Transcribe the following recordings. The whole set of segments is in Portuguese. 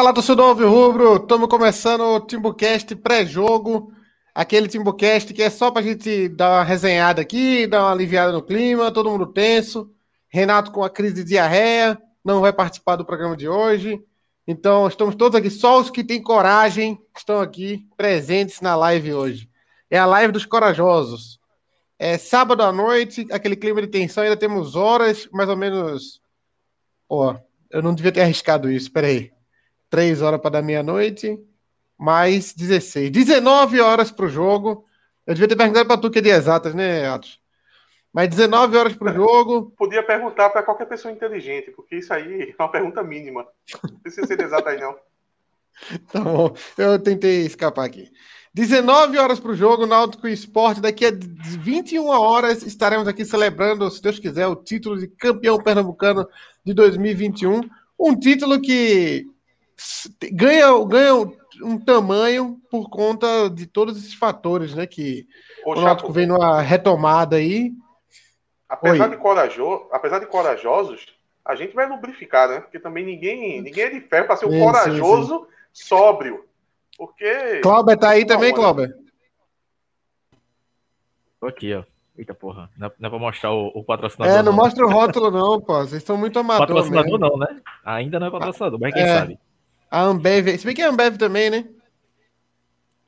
Fala, torcedor Alves Rubro! Estamos começando o Timbucast pré-jogo. Aquele Timbucast que é só para a gente dar uma resenhada aqui, dar uma aliviada no clima, todo mundo tenso. Renato com a crise de diarreia, não vai participar do programa de hoje. Então, estamos todos aqui, só os que têm coragem estão aqui presentes na live hoje. É a live dos corajosos. É sábado à noite, aquele clima de tensão, ainda temos horas, mais ou menos. Ó, oh, eu não devia ter arriscado isso, peraí. 3 horas para dar meia-noite, mais 16. 19 horas para o jogo. Eu devia ter perguntado para tu que é de exatas, né, Atos? Mas 19 horas para o jogo. Podia perguntar para qualquer pessoa inteligente, porque isso aí é uma pergunta mínima. Não precisa ser de exata aí, não. Tá bom, eu tentei escapar aqui. 19 horas para o jogo, Náutico Esporte. Daqui a 21 horas estaremos aqui celebrando, se Deus quiser, o título de campeão pernambucano de 2021. Um título que ganha, ganha um tamanho por conta de todos esses fatores, né? Que Ô, o Náutico vem numa retomada aí. Apesar de, corajoso, apesar de corajosos, a gente vai lubrificar, né? Porque também ninguém, ninguém é de ferro para ser um corajoso sim, sim. sóbrio. Porque. Cláudio tá aí também, Cláudio? Tô aqui, ó. Eita porra, não é, não é pra mostrar o, o patrocinador. É, não, não, mostra o rótulo, não, pô. Vocês são muito amadores. Patrocinador mesmo. não, né? Ainda não é patrocinador, mas quem é. sabe. A Ambev. Se bem que é Ambev também, né?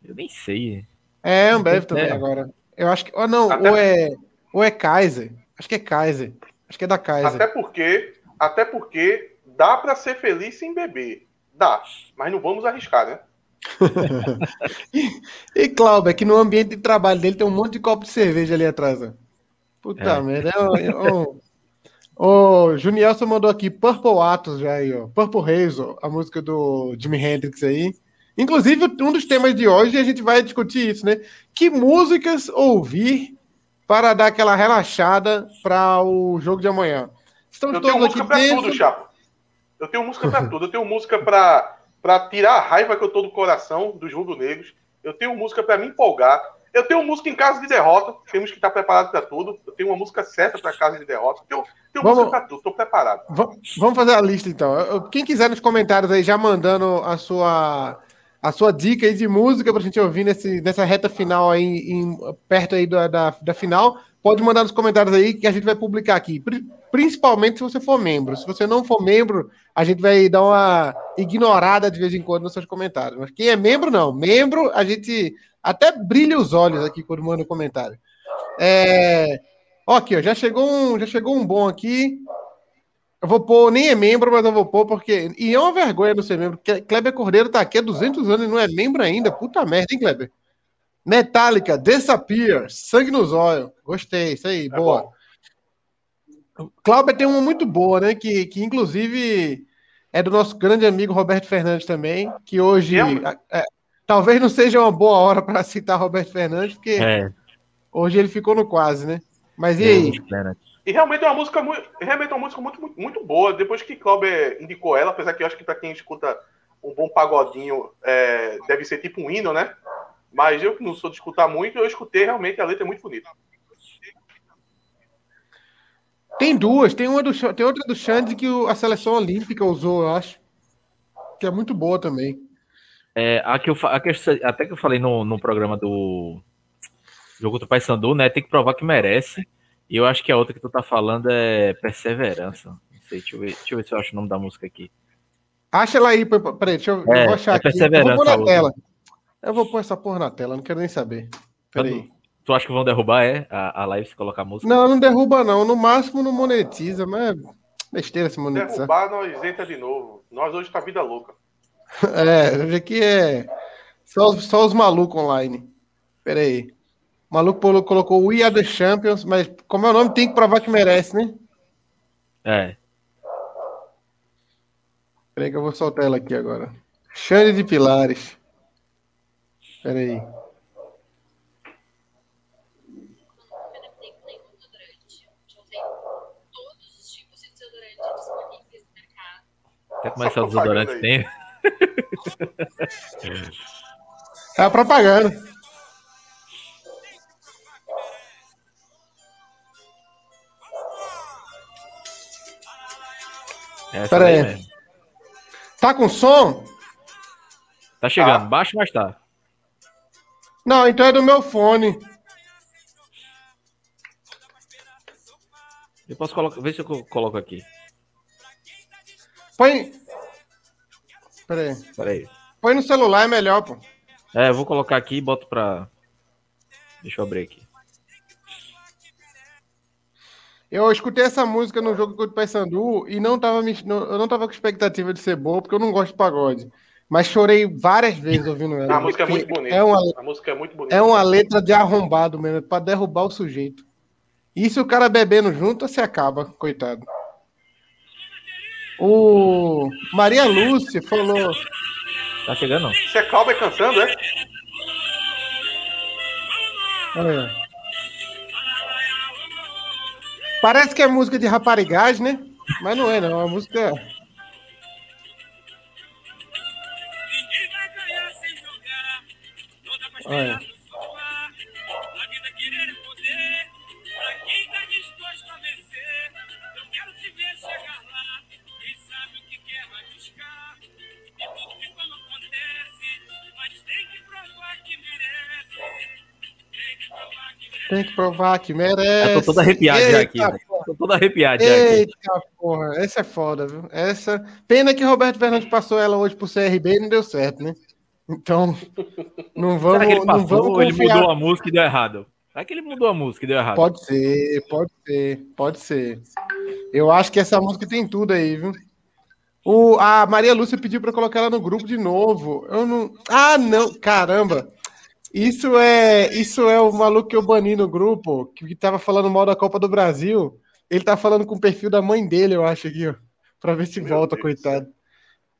Eu nem sei. É, Ambev também é. agora. Eu acho que. Oh, não, até... ou, é, ou é Kaiser. Acho que é Kaiser. Acho que é da Kaiser. Até porque, até porque dá para ser feliz sem beber. Dá. Mas não vamos arriscar, né? e Cláudio, é que no ambiente de trabalho dele tem um monte de copo de cerveja ali atrás. Ó. Puta é. merda. É, é, o Junielson mandou aqui Purple Atos já aí, ó. Purple Hazel, a música do Jimi Hendrix aí. Inclusive, um dos temas de hoje a gente vai discutir isso, né? Que músicas ouvir para dar aquela relaxada para o jogo de amanhã? Estamos Eu tenho música para tudo, Chapo. Eu tenho música para tudo. Eu tenho música para tirar a raiva que eu tô do coração dos rubro-negros. Eu tenho música para me empolgar. Eu tenho música em caso de derrota, temos que estar preparados para tudo. Eu tenho uma música certa para caso de derrota. Eu tenho vamos, música para tudo, estou preparado. Vamos fazer a lista então. Quem quiser nos comentários aí, já mandando a sua, a sua dica aí de música para a gente ouvir nesse, nessa reta final aí, em, perto aí da, da, da final, pode mandar nos comentários aí que a gente vai publicar aqui. Principalmente se você for membro. Se você não for membro, a gente vai dar uma ignorada de vez em quando nos seus comentários. Mas quem é membro, não. Membro, a gente até brilha os olhos aqui quando manda um comentário. É... Aqui, ó, já chegou um, já chegou um bom aqui. Eu vou pôr, nem é membro, mas eu vou pôr porque. E é uma vergonha não ser membro. Kleber Cordeiro tá aqui há 200 anos e não é membro ainda. Puta merda, hein, Kleber? Metallica, Disappear, Sangue nos Olhos. Gostei, isso aí, é boa. Cláudio tem uma muito boa, né? Que, que inclusive é do nosso grande amigo Roberto Fernandes também, que hoje. É, Talvez não seja uma boa hora para citar Roberto Fernandes, porque é. hoje ele ficou no quase, né? Mas e aí? E realmente é uma música muito, realmente é uma música muito, muito, muito boa. Depois que Cláudio indicou ela, apesar que eu acho que para quem escuta um bom pagodinho é, deve ser tipo um hino, né? Mas eu que não sou de escutar muito, eu escutei realmente a letra é muito bonita. Tem duas, tem uma do tem outra do Xande que a seleção olímpica usou, eu acho. Que é muito boa também. É, a que eu, a que eu, até que eu falei no, no programa do jogo do Paysandu, né? Tem que provar que merece. E eu acho que a outra que tu tá falando é Perseverança. Não sei, deixa eu ver, deixa eu ver se eu acho o nome da música aqui. Acha ela aí, peraí, deixa eu, é, eu vou achar é aqui. Eu vou pôr na tela. Eu vou pôr essa porra na tela, não quero nem saber. Peraí. Tu, acha que vão derrubar, é? A, a live se colocar música? Não, não derruba, não. No máximo não monetiza, mas é besteira se monetizar. Derrubar, nós entra de novo. Nós hoje tá vida louca. É, hoje aqui é só, só os malucos online. Pera aí. O maluco colocou We Are The Champions, mas como é o nome, tem que provar que merece, né? É. Peraí que eu vou soltar ela aqui agora. Xande de Pilares. Pera aí. Quer começar o desodorante tem? É a propaganda. Essa Pera aí. Tá com som? Tá chegando, ah. baixo, mas tá. Não, então é do meu fone. Eu posso colocar. Vê se eu coloco aqui. Põe. Peraí. Peraí. Põe no celular, é melhor, pô. É, eu vou colocar aqui e boto pra. Deixa eu abrir aqui. Eu escutei essa música no jogo contra o Paysandu e não tava, eu não tava com expectativa de ser boa, porque eu não gosto de pagode. Mas chorei várias vezes ouvindo ela. A música é muito bonita. É uma, a música é muito bonita. É uma letra de arrombado mesmo, é pra derrubar o sujeito. E se o cara bebendo junto, você acaba, coitado. O Maria Lúcia falou. Tá chegando? Você é Calber cantando, é? Olha. Parece que é música de raparigagem, né? Mas não é, não. É uma música. Olha. Tem que provar que merece. Eu tô todo arrepiado Eita, já aqui. Tô todo arrepiado já aqui. Eita, porra. Essa é foda, viu? Essa. Pena que Roberto Fernandes passou ela hoje pro CRB e não deu certo, né? Então, não vamos. Será que ele passou, não vamos ou ele mudou a música e deu errado? Será que ele mudou a música e deu errado? Pode ser, pode ser, pode ser. Eu acho que essa música tem tudo aí, viu? O, a Maria Lúcia pediu para colocar ela no grupo de novo. Eu não. Ah, não! Caramba! Isso é, isso é o maluco que eu bani no grupo, que tava falando mal da Copa do Brasil. Ele tá falando com o perfil da mãe dele, eu acho aqui, ó, pra ver se Meu volta, Deus coitado.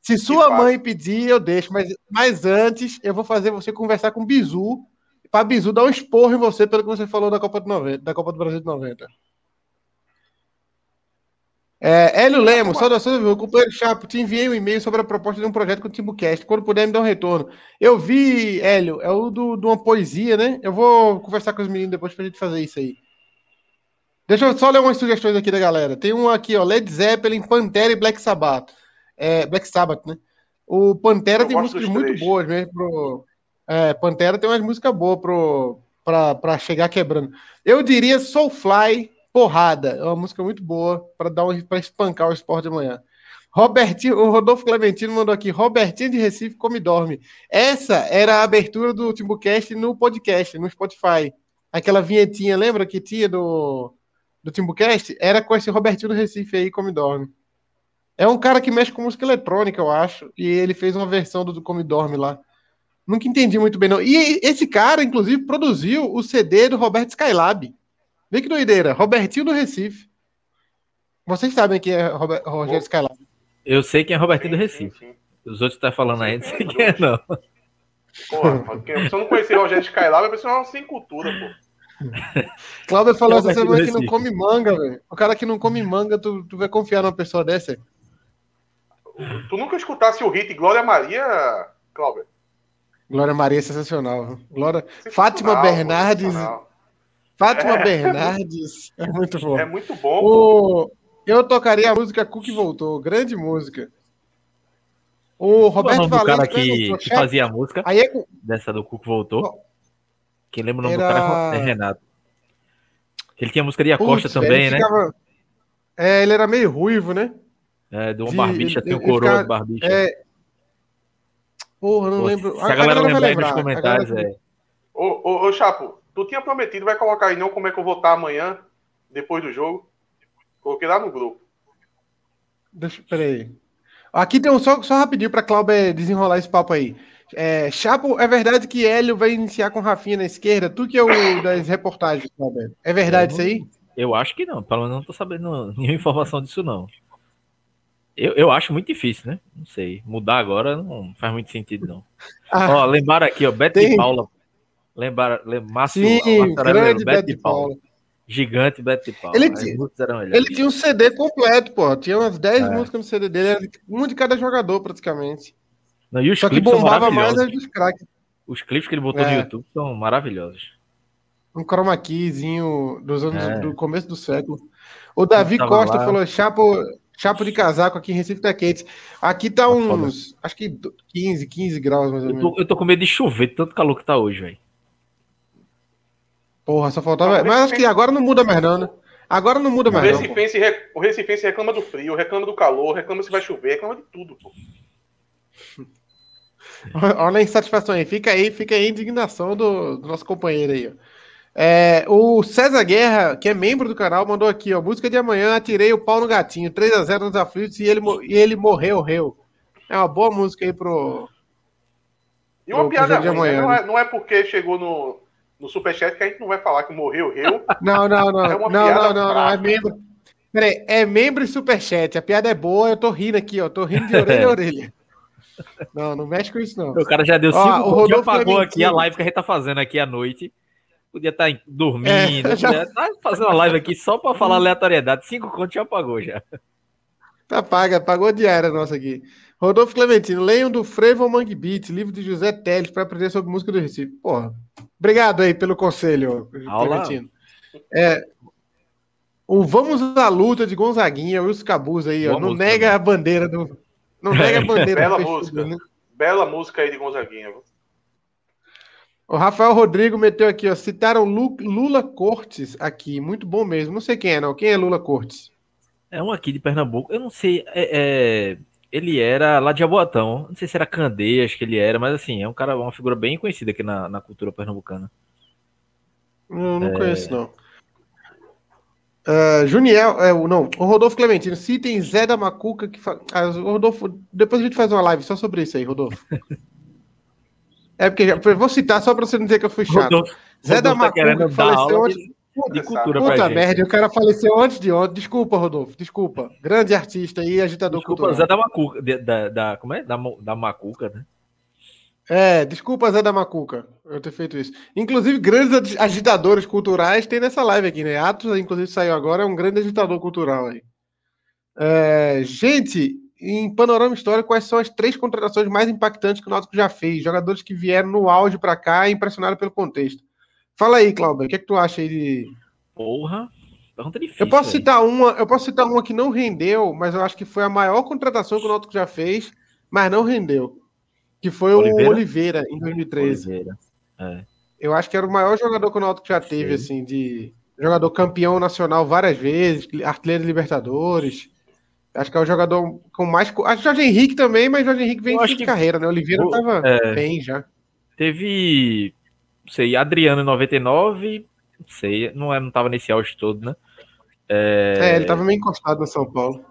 Se sua mãe pedir, eu deixo, mas, mas antes eu vou fazer você conversar com o Bizu, pra Bizu dar um esporro em você pelo que você falou da Copa do, 90, da Copa do Brasil de 90. É, Hélio Lemos, saudações, meu companheiro Chapo, te enviei um e-mail sobre a proposta de um projeto com o TimbuCast. Quando puder, me dá um retorno. Eu vi, Hélio, é o do, de uma poesia, né? Eu vou conversar com os meninos depois pra gente fazer isso aí. Deixa eu só ler umas sugestões aqui da galera. Tem um aqui, ó, Led Zeppelin, Pantera e Black Sabbath. É, Black Sabbath, né? O Pantera eu tem músicas muito boas mesmo. Pro, é, Pantera tem umas músicas boas pro, pra, pra chegar quebrando. Eu diria Soulfly Porrada, é uma música muito boa para dar um, para espancar o esporte de manhã. Robertinho, o Rodolfo Clementino mandou aqui, Robertinho de Recife come dorme. Essa era a abertura do Timbucast no podcast, no Spotify. Aquela vinhetinha, lembra que tinha do, do Timbucast? Era com esse Robertinho do Recife aí, come dorme. É um cara que mexe com música eletrônica, eu acho, e ele fez uma versão do, do Come Dorme lá. Nunca entendi muito bem, não. E esse cara, inclusive, produziu o CD do Roberto Skylab. Vê que doideira. Robertinho do Recife. Vocês sabem quem é Robert, Rogério Skylab? Eu sei quem é Robertinho do Recife. Os outros estão tá falando aí, não sei quem é, não. Porra, se eu não conhecer Rogério Skylab, a pessoa não sem cultura, pô. Cláudio falou essa semana que não come manga, velho. O cara que não come manga, tu, tu vai confiar numa pessoa dessa? Tu nunca escutasse o hit Glória Maria, Cláudio? Glória Maria é sensacional. Glória... Fátima Bernardes. Fátima é. Bernardes. É muito bom. É muito bom. O... Eu tocaria a música Cook Voltou. Grande música. O Roberto Valente. O cara que, que fazia a música Aí é... dessa do Cook Voltou. Quem lembra o nome Era... do cara é Renato. Ele tinha a música de Acosta Putz, também, né? Ficava... É, ele era meio ruivo, né? É, do um barbicha, tem um coroa do barbicha. É... Porra, não Pô, lembro. Se a, a galera lembrar aí nos comentários, galera... é. Ô, ô, ô, Chapo, Tu tinha prometido, vai colocar aí não como é que eu vou estar amanhã, depois do jogo. Coloquei lá no grupo. Deixa, peraí. Aqui tem um só, só rapidinho para Cláudio desenrolar esse papo aí. É, Chapo, é verdade que Hélio vai iniciar com Rafinha na esquerda? Tu que é o das reportagens, Cláudio. É verdade isso aí? Eu acho que não. Pelo menos não tô sabendo nenhuma informação disso, não. Eu, eu acho muito difícil, né? Não sei. Mudar agora não faz muito sentido, não. Ah, Ó, lembraram aqui, ó, Beto tem... e Paula Lembrar, Márcio, Sim, grande Beto de Paula. Gigante Beto de Paula. Ele, ele tinha um CD completo, pô. Tinha umas 10 é. músicas no CD dele, um de cada jogador, praticamente. Não, e os Só que bombava mais as dos craques. Os clipes que ele botou é. no YouTube são maravilhosos. Um chroma keyzinho dos anos é. do começo do século. O Davi Costa lá. falou: Chapo, Chapo de casaco aqui em Recife tá quente. Aqui tá, tá uns, acho que 15, 15 graus mais ou menos. Eu tô, eu tô com medo de chover, tanto calor que tá hoje, velho. Porra, só faltava. Mas acho que agora não muda mais, não, né? Agora não muda mais. O Recifense, não, o Recifense reclama do frio, reclama do calor, reclama se vai chover, reclama de tudo, pô. Olha a insatisfação aí. Fica aí, fica aí a indignação do, do nosso companheiro aí, ó. É, o César Guerra, que é membro do canal, mandou aqui, ó. Música de amanhã, atirei o pau no gatinho. 3x0 nos aflitos e ele, e ele morreu, reu. É uma boa música aí pro. E uma pro, piada pro né? não, é, não é porque chegou no, no Superchat que a gente não vai falar que morreu, reu. Não, não, não. É não, não, não, não, É membro. Peraí, é membro e Superchat. A piada é boa, eu tô rindo aqui, ó. Tô rindo de orelha a orelha. Não, não mexe com isso, não. O cara já deu cinco, ó, o Rodolfo já pagou aqui a live que a gente tá fazendo aqui à noite podia estar tá dormindo, é, já... podia estar tá fazendo uma live aqui só para falar aleatoriedade. Cinco contos já pagou já. Tá paga, pagou a diária nossa aqui. Rodolfo Clementino, leiam do Frevo Mangue Beats, livro de José Teles, para aprender sobre música do Recife. Porra, obrigado aí pelo conselho, Aula. Clementino. É, o Vamos à Luta de Gonzaguinha, Wilson Cabuz aí, ó, não nega também. a bandeira do. Não nega a bandeira Bela música. Né? Bela música aí de Gonzaguinha. O Rafael Rodrigo meteu aqui, ó. Citaram Lula Cortes aqui. Muito bom mesmo. Não sei quem é, não. Quem é Lula Cortes? É um aqui de Pernambuco. Eu não sei. É, é... Ele era lá de Jaboatão. Não sei se era Candeias que ele era, mas assim, é um cara, uma figura bem conhecida aqui na, na cultura pernambucana. Não, não é... conheço, não. Uh, Juniel, é, não, o Rodolfo Clementino, citem Zé da Macuca que fa... ah, Rodolfo, depois a gente faz uma live só sobre isso aí, Rodolfo. É porque já, vou citar só para você não dizer que eu fui chato. Rodolfo, Zé Rodolfo da Macuca tá faleceu antes. De, puta, de cultura puta merda, o cara faleceu antes de ontem. Desculpa, Rodolfo, desculpa. Grande artista e agitador desculpa, cultural. Zé da Macuca, da, da, como é? Da, da Macuca, né? É, desculpa, Zé da Macuca, eu ter feito isso. Inclusive, grandes agitadores culturais tem nessa live aqui, né? Atos, inclusive, saiu agora, é um grande agitador cultural aí. É, gente, em panorama histórico, quais são as três contratações mais impactantes que o Náutico já fez? Jogadores que vieram no auge para cá e impressionaram pelo contexto. Fala aí, Cláudio, o que, é que tu acha aí de. Porra, pergunta difícil. Eu posso citar uma, eu posso citar uma que não rendeu, mas eu acho que foi a maior contratação que o Náutico já fez, mas não rendeu. Que foi Oliveira? o Oliveira em 2013. Oliveira. É. Eu acho que era o maior jogador que o Náutico já teve, Sim. assim, de jogador campeão nacional várias vezes, artilheiro de Libertadores. Acho que é o jogador com mais. Acho que o Jorge Henrique também, mas o Jorge Henrique vem de que... carreira, né? O Oliveira tava é... bem já. Teve. Não sei, Adriano em 99. Não sei, não, é, não tava nesse auge todo, né? É... é, ele tava meio encostado no São Paulo.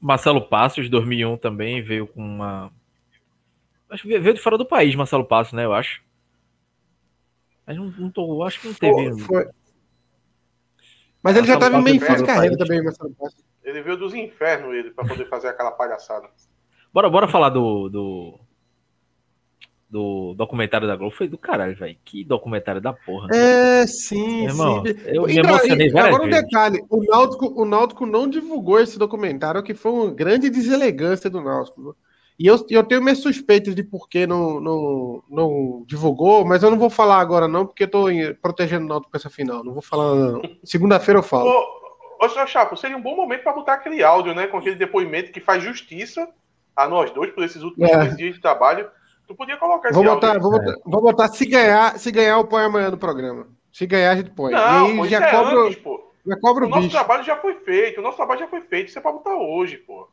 Marcelo Passos, 2001 também, veio com uma. Acho que veio de fora do país, Marcelo Passos, né? Eu acho. Mas não, não tô, acho que não teve. Foi, foi. Mas ele já tava meio fim de carreira também, Marcelo Passos. Ele veio dos infernos, ele, para poder fazer aquela palhaçada. Bora, bora falar do, do, do documentário da Globo. Foi do caralho, velho. Que documentário da porra. É, sim, Irmão, sim. Eu me então, emocionei e, Agora um detalhe: o Náutico, o Náutico não divulgou esse documentário, que foi uma grande deselegância do Náutico. E eu, eu tenho minhas suspeitas de por que não, não, não divulgou, mas eu não vou falar agora, não, porque eu tô protegendo o Náutico para essa final. Não vou falar. Segunda-feira eu falo. Ô, senhor Chapo, seria um bom momento para botar aquele áudio, né? Com aquele depoimento que faz justiça a nós dois por esses últimos é. dias de trabalho. Tu podia colocar esse vou botar, áudio. Vou botar, vou botar se ganhar, se ganhar, eu ponho amanhã no programa. Se ganhar, a gente põe. Não, e aí, já é cobro, antes, pô. Já cobro o, o nosso bicho. trabalho já foi feito, o nosso trabalho já foi feito. Isso é pra botar hoje, pô.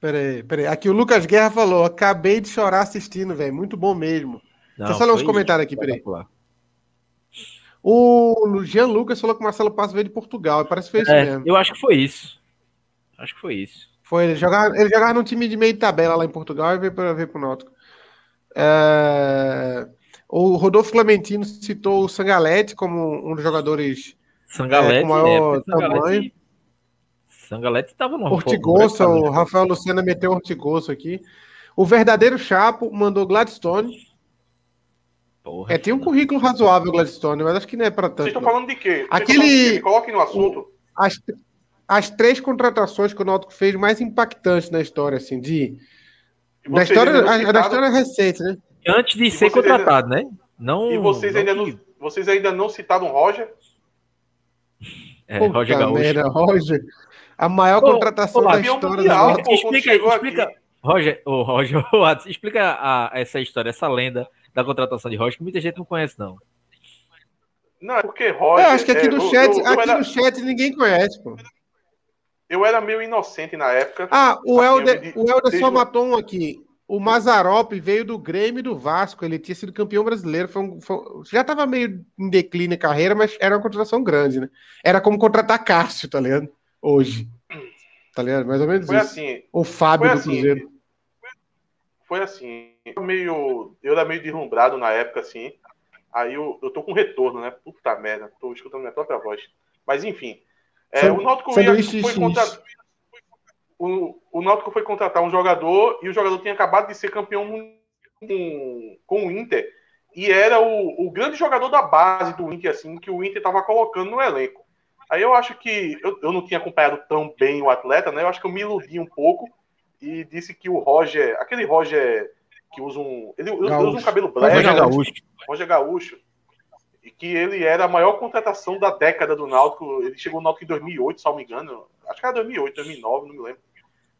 Peraí, peraí. Aqui o Lucas Guerra falou: acabei de chorar assistindo, velho. Muito bom mesmo. Não, Deixa eu só ler uns comentários aqui, peraí. O Jean Lucas falou que o Marcelo Passo veio de Portugal. Parece que foi isso é, mesmo. Eu acho que foi isso. Acho que foi isso. Foi, ele jogava, ele jogava num time de meio de tabela lá em Portugal e veio para ver pro Náutico. É... O Rodolfo Clementino citou o Sangalete como um dos jogadores Sangalete, é, com maior é, tamanho. Sangalete estava no Hortigoça, o Rafael Lucena meteu Hortigoça aqui. O verdadeiro Chapo mandou Gladstone. Porra, é, tem um currículo razoável, Gladstone, mas acho que não é para tanto. Vocês estão falando de quê? Aquele. Coloque no assunto. As, as três contratações que o Náutico fez mais impactantes na história, assim, de. Da história, a, da história recente, né? Antes de e ser contratado, ainda... né? Não, e vocês, não ainda não, vocês ainda não citaram Roger? É, Roger Gaúcho. Merda, Roger. A maior contratação da história mundial, do pô, explica, explica, Roger, o Roger, o explica a, essa história, essa lenda da contratação de Roger, que muita gente não conhece, não. Não, é porque Roger. Eu acho que aqui é, no chat, eu, eu aqui era... no chat ninguém conhece, pô. Eu era meio inocente na época. Ah, o Helder, o Helder só matou um aqui. O Mazarop veio do Grêmio e do Vasco. Ele tinha sido campeão brasileiro. Foi um, foi, já estava meio em declínio a carreira, mas era uma contratação grande, né? Era como contratar Cássio, tá ligado? Hoje. Tá ligado? Mais ou menos foi isso. Assim, o Fábio do assim, Cruzeiro. Foi assim. Eu, meio, eu era meio deslumbrado na época, assim. Aí eu, eu tô com retorno, né? Puta merda. Tô escutando minha própria voz. Mas enfim. É, o Náutico foi contratar. O, o Náutico foi contratar um jogador e o jogador tinha acabado de ser campeão com, com o Inter e era o, o grande jogador da base do Inter, assim, que o Inter estava colocando no elenco. Aí eu acho que eu, eu não tinha acompanhado tão bem o atleta, né? Eu acho que eu me iludi um pouco e disse que o Roger, aquele Roger que usa um. Ele usa um cabelo black. Roger Gaúcho. Roger Gaúcho e que ele era a maior contratação da década do Náutico. Ele chegou no Náutico em 2008, se não me engano. Acho que era 2008, 2009, não me lembro.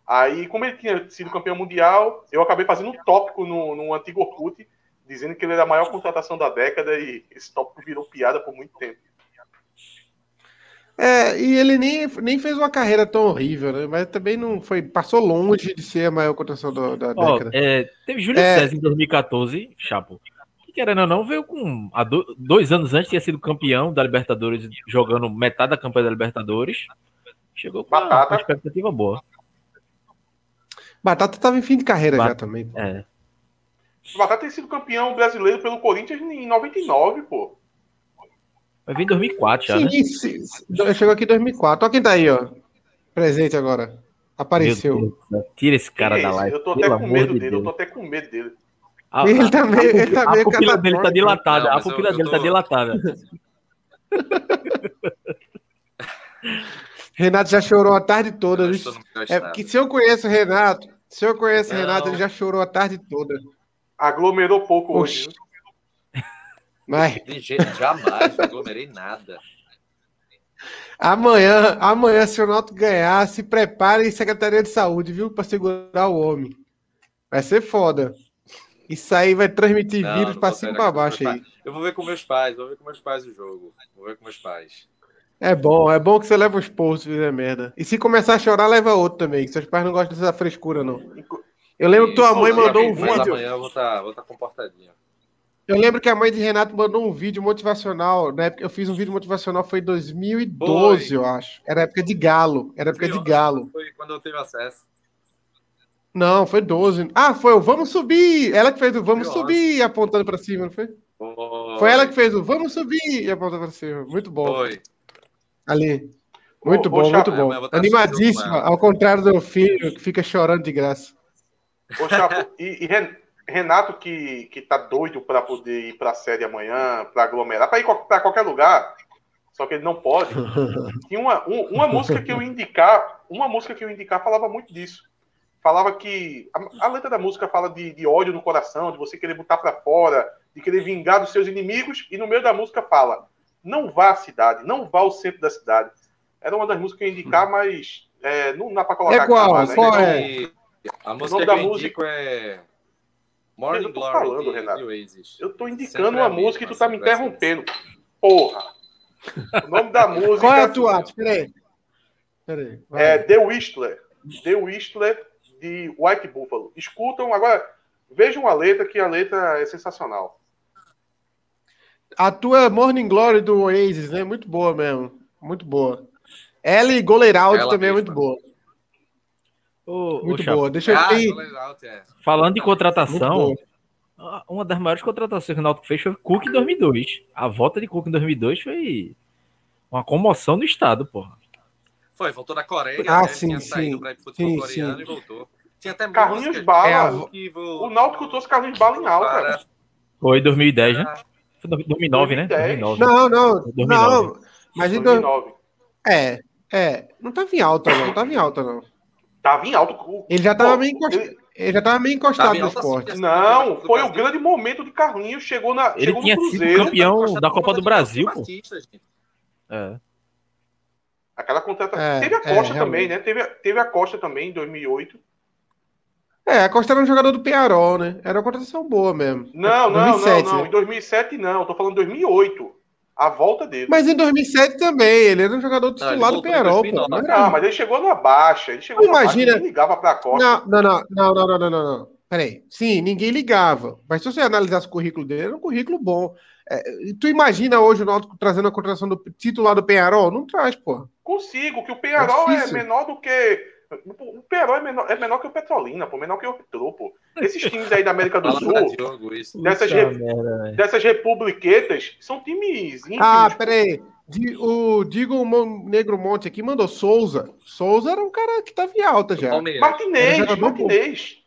Aí, como ele tinha sido campeão mundial, eu acabei fazendo um tópico no, no antigo Orkut, dizendo que ele era a maior contratação da década e esse tópico virou piada por muito tempo. É, e ele nem, nem fez uma carreira tão horrível, né? Mas também não foi. Passou longe de ser a maior contratação da, da oh, década. É, teve Júlio é... César em 2014, Chapo querendo ou não, veio com. Há dois anos antes tinha sido campeão da Libertadores, jogando metade da campanha da Libertadores. Chegou com uma, uma expectativa boa. Batata estava em fim de carreira Bat já também. É. Batata tem sido campeão brasileiro pelo Corinthians em 99, pô. Vai vir em 2004 já, sim, né? Sim, chegou aqui em 2004. Olha quem tá aí, ó. Presente agora. Apareceu. Deus, tira esse cara da live. Eu tô até com medo de dele, Deus. eu tô até com medo dele. A, ele tá meio, ele tá meio a pupila dele tá dilatada. Não, a pupila dele tô... tá dilatada. Renato já chorou a tarde toda. É porque se eu conheço o Renato, se eu conheço o Renato, ele já chorou a tarde toda. Aglomerou pouco Oxi. hoje. Mas... Jamais, não aglomerei nada. Amanhã, amanhã, se o Renato ganhar, se prepare em Secretaria de Saúde, viu? Para segurar o homem. Vai ser foda. Isso aí vai transmitir não, vírus para cima e para baixo aí. Eu vou ver com meus pais, vou ver com meus pais o jogo. Vou ver com meus pais. É bom, é bom que você leva os posts, fizer merda. E se começar a chorar, leva outro também, que seus pais não gostam dessa frescura, não. Eu lembro que tua mãe mandou um vídeo. amanhã eu vou estar tá, tá comportadinho. Eu lembro que a mãe de Renato mandou um vídeo motivacional. Na época eu fiz um vídeo motivacional, foi em 2012, foi. eu acho. Era época de galo. Era época de galo. Foi quando eu tive acesso. Não, foi 12. Ah, foi o Vamos Subir! Ela que fez o Vamos Subir apontando para cima, não foi? foi? Foi ela que fez o Vamos Subir e apontando para cima. Muito bom. Foi. Ali. Muito ô, bom, ô, muito bom. Animadíssima, ao contrário do filho que fica chorando de graça. Ô, Chapo, e, e, Renato que, que tá doido para poder ir para a série amanhã, para aglomerar, para ir para qualquer lugar, só que ele não pode. E uma, um, uma música que eu indicar, uma música que eu indicar falava muito disso falava que a, a, letra da música fala de, de, ódio no coração, de você querer botar para fora, de querer vingar dos seus inimigos, e no meio da música fala: não vá à cidade, não vá ao centro da cidade. Era uma das músicas que eu ia indicar, mas é, não dá para colocar. É qual? Aqui, né? qual então, é? A música da música é Morning eu tô Glory falando, de, Renato. Eu tô indicando sempre uma música e tu tá me interrompendo. Porra! O nome da música. Qual é a tua? Peraí. Peraí. É The Whistler. The Whistler de White Buffalo. Escutam, agora vejam a letra, que a letra é sensacional. A tua Morning Glory do Oasis, né? Muito boa mesmo. Muito boa. Ela e Goleiraldi também é muito boa. Ô, muito ô, boa. Deixa eu ah. É. Falando de contratação, uma das maiores contratações que o Náutico fez foi Cook em 2002. A volta de Cook em 2002 foi uma comoção no estado, porra. Foi, voltou da Coreia, ah, né? sim, tinha sim, futebol sim, coreano sim. e voltou. Tinha até Carlinhos Bala. É, o Náutico trouxe Carlinhos Bala em alta. Para... Foi 2010, né? Foi 2009, 2010. né? 2009. Não, não, 2009. não. Mas em 2009. É, é. Não tava em alta, não. Não tava em alta, não. Tava em alta. Ele já tava meio encostado. Ele... ele já tava meio encostado no esporte. Não, foi o grande momento de Carlinhos. Chegou na. Ele chegou tinha sido campeão da Copa do Brasil, pô. É. Aquela contratação. É, teve a é, Costa é, também, né? Teve, teve a Costa também em 2008. É, a Costa era um jogador do Penarol, né? Era uma contratação boa mesmo. Não, não, 2007, não, não. Né? Em 2007 não. Eu tô falando 2008. A volta dele. Mas em 2007 também. Ele era um jogador titular do Penarol. Não, não, mas ele chegou na baixa. Ele chegou Imagina... na baixa. ligava pra Costa. Não, não, não, não, não, não, não, não. Peraí. Sim, ninguém ligava. Mas se você analisasse o currículo dele, era um currículo bom. É, tu imagina hoje o Náutico trazendo a contratação do titular do Penharol? Não traz, pô. Consigo, que o Penharol é, é, menor do que. O Penharol é menor, é menor que o Petrolina, pô, menor que o Petro, pô. Esses times aí da América do Sul, dessas, re... dessas republiquetas, são times íntimos. Ah, peraí. O Digo Negro Monte aqui mandou Souza. Souza era um cara que tava em alta já. Martinez, Martinez.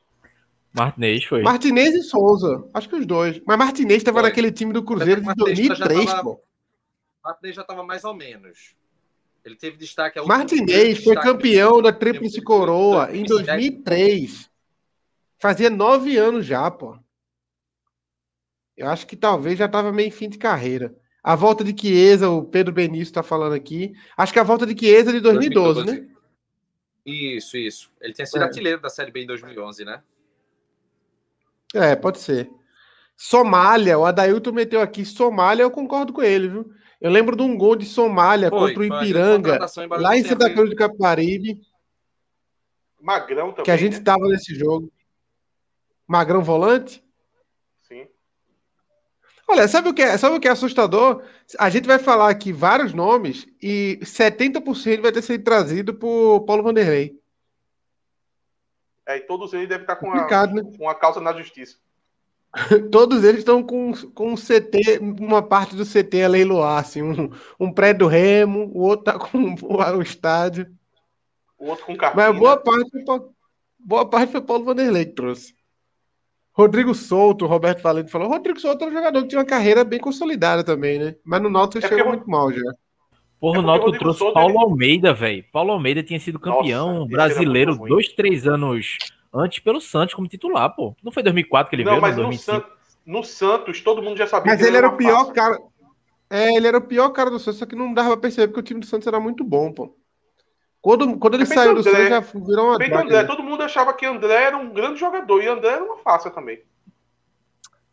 Martinez foi. Martinez e Souza. Acho que os dois. Mas Martinez estava naquele time do Cruzeiro de 2003, tava... pô. Martinez já estava mais ou menos. Ele teve destaque. Martinez foi campeão da Tríplice Coroa em 2003. Fazia nove anos já, pô. Eu acho que talvez já estava meio fim de carreira. A volta de Chiesa, o Pedro Benício está falando aqui. Acho que a volta de Chiesa é de 2012, 2012, né? Isso, isso. Ele tinha sido é. artilheiro da Série B em 2011, né? É, pode ser. Somália, o Adailton meteu aqui Somália, eu concordo com ele, viu? Eu lembro de um gol de Somália foi, contra o Ipiranga, lá em Santa Cruz do Caparibe. Magrão também. Que a gente estava né? nesse jogo. Magrão volante? Sim. Olha, sabe o que é, sabe o que é assustador? A gente vai falar aqui vários nomes e 70% vai ter sido trazido por Paulo Vanderlei. É, e todos eles devem estar com, a, né? com a causa na justiça. todos eles estão com, com um CT, uma parte do CT a leiloar, assim, um, um prédio do Remo, o outro tá com o, estádio. O outro com cartinha. Mas boa parte, foi, boa parte foi Paulo Vanderlei que trouxe. Rodrigo Souto, o Roberto Valente falou. Rodrigo Souto era um jogador que tinha uma carreira bem consolidada também, né? Mas no Náutico é chegou muito mal já. Porra, é o Náutico trouxe Souza, Paulo ele... Almeida, velho. Paulo Almeida tinha sido campeão Nossa, brasileiro dois, três anos antes pelo Santos como titular, pô. Não foi 2004 que ele não, veio, mas no Santos, no Santos todo mundo já sabia mas que ele, era, era o pior fácil. cara. É, ele era o pior cara do Santos, só que não dava pra perceber que o time do Santos era muito bom, pô. Quando, quando ele é saiu do Santos, já virou uma. André, né? todo mundo achava que André era um grande jogador e André era uma fácil também.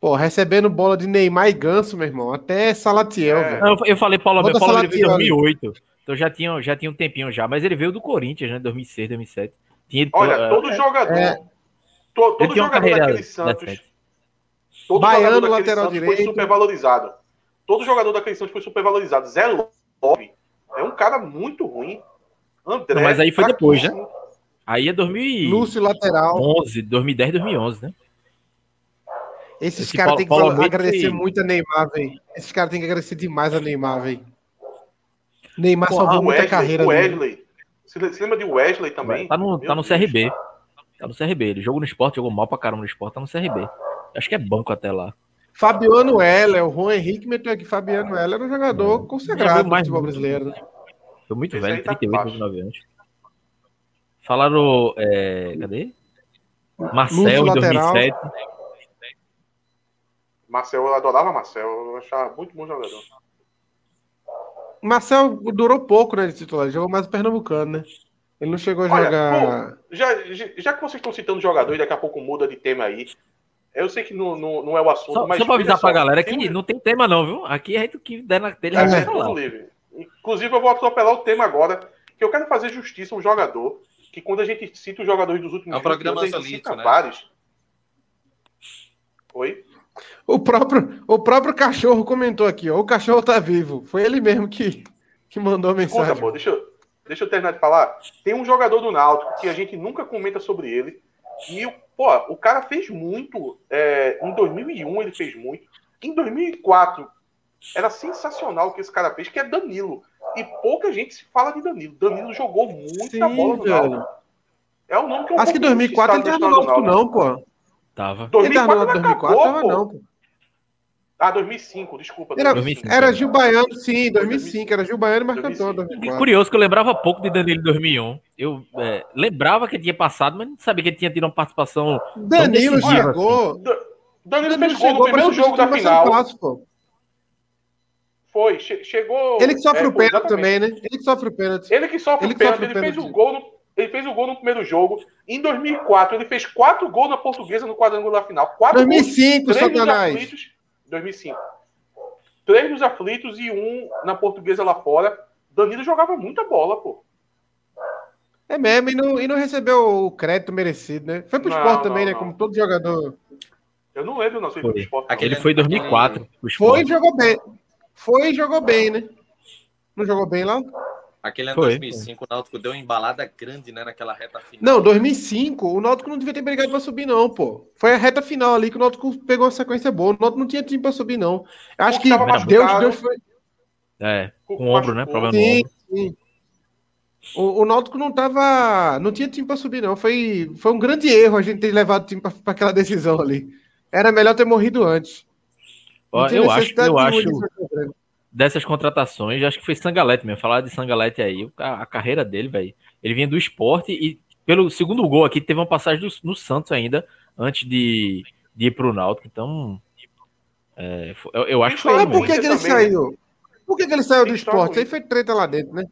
Pô, recebendo bola de Neymar e Ganso, meu irmão. Até Salatiel, é. velho. Eu, falei Paulo, Bota Paulo veio em 2008. Então já tinha, já tinha um tempinho já. Mas ele veio do Corinthians, né? 2006, 2007. Tinha, Olha, todo é, jogador... É, todo, todo jogador daquele Santos... Todo Baiano, jogador lateral Santos direito. foi super valorizado. Todo jogador daquele Santos foi super valorizado. Zé Love é um cara muito ruim. André... Não, mas aí foi depois, né? Aí é 2011, Lúcio lateral. 2010, 2011, né? Esses caras têm que Paulo agradecer muito a Neymar, velho. Esses caras têm que agradecer demais a Neymar, velho. Neymar Pô, salvou muita Wesley, carreira. Wesley. Você lembra de Wesley também? Tá no, tá no CRB. Tá no CRB. Ele jogou no esporte, jogou mal pra caramba no esporte, tá no CRB. Acho que é banco até lá. Fabiano Heller, o Juan Henrique meteu aqui. Fabiano Heller era um jogador consagrado no futebol brasileiro. Foi muito Esse velho, tá 38, 29 anos. Falaram. É, cadê? Marcel em 2007. Marcel, eu adorava Marcel, eu achava muito bom jogador. Marcel durou pouco, né, de titular, ele jogou mais o Pernambucano, né? Ele não chegou a Olha, jogar. Pô, já, já que vocês estão citando jogador e daqui a pouco muda de tema aí, eu sei que não, não, não é o assunto, só, mas. Só pra avisar só, pra galera que não tem tema, não, viu? Aqui é o que der na telha. É, é tudo livre. Inclusive, eu vou atropelar o tema agora, que eu quero fazer justiça a um jogador, que quando a gente cita os jogadores dos últimos é um a gente cita né? vários. Oi? O próprio, o próprio cachorro comentou aqui, ó. O cachorro tá vivo. Foi ele mesmo que, que mandou a mensagem. Conta, pô, deixa, eu, deixa eu terminar de falar. Tem um jogador do Náutico que a gente nunca comenta sobre ele. E, pô, o cara fez muito. É, em 2001 ele fez muito. Em 2004 era sensacional o que esse cara fez, que é Danilo. E pouca gente se fala de Danilo. Danilo jogou muita Sim, bola no Náutico. É o nome que eu Acho que 2004 não tem no Náutico, não, pô. Tava. 2004, 2004 acabou, tava, não, pô. Ah, 2005, desculpa. Era, 2005, era Gil Baiano, sim, 2005. Era Gil Baiano e Marcantão. Curioso que eu lembrava pouco de Danilo em 2001. Eu é, lembrava que tinha passado, mas não sabia que ele tinha tido uma participação. Danilo chegou. Assim. Danilo, Danilo chegou no primeiro jogo da final. Passo, Foi, che chegou. Ele que sofre é, o pênalti também, né? Ele que sofre o pênalti. Ele que sofre ele o pênalti, ele fez o gol no, ele fez o gol no primeiro jogo. Em 2004, ele fez quatro gols na portuguesa no quadrangular final. Quatro 2005, gols, Satanás. Aflitos, 2005. Três nos aflitos e um na portuguesa lá fora. Danilo jogava muita bola, pô. É mesmo, e não, e não recebeu o crédito merecido, né? Foi pro não, esporte também, não, né? Não. Como todo jogador. Eu não lembro, não, se foi pro esporte. Aquele foi em 2004. Foi e jogou bem. Foi e jogou bem, né? Não jogou bem lá? Aquele ano 2005, o Náutico deu uma embalada grande, né, naquela reta final. Não, 2005, o Náutico não devia ter brigado para subir, não, pô. Foi a reta final ali que o Náutico pegou uma sequência boa. O Náutico não tinha time para subir, não. Acho que Deus, Deus foi. É, com o ombro, né? Problema sim, sim. O, o Náutico não tava. Não tinha time para subir, não. Foi, foi um grande erro a gente ter levado o time para aquela decisão ali. Era melhor ter morrido antes. Ó, eu acho, eu acho dessas contratações, acho que foi Sangalete mesmo. Falar de Sangalete aí, a, a carreira dele, velho. Ele vinha do esporte e pelo segundo gol aqui teve uma passagem do, no Santos ainda, antes de, de ir pro Náutico. Então, é, eu, eu, acho que foi. Mas por que, que ele também, saiu? Por que, que ele saiu do esporte? Aí foi treta lá dentro, né?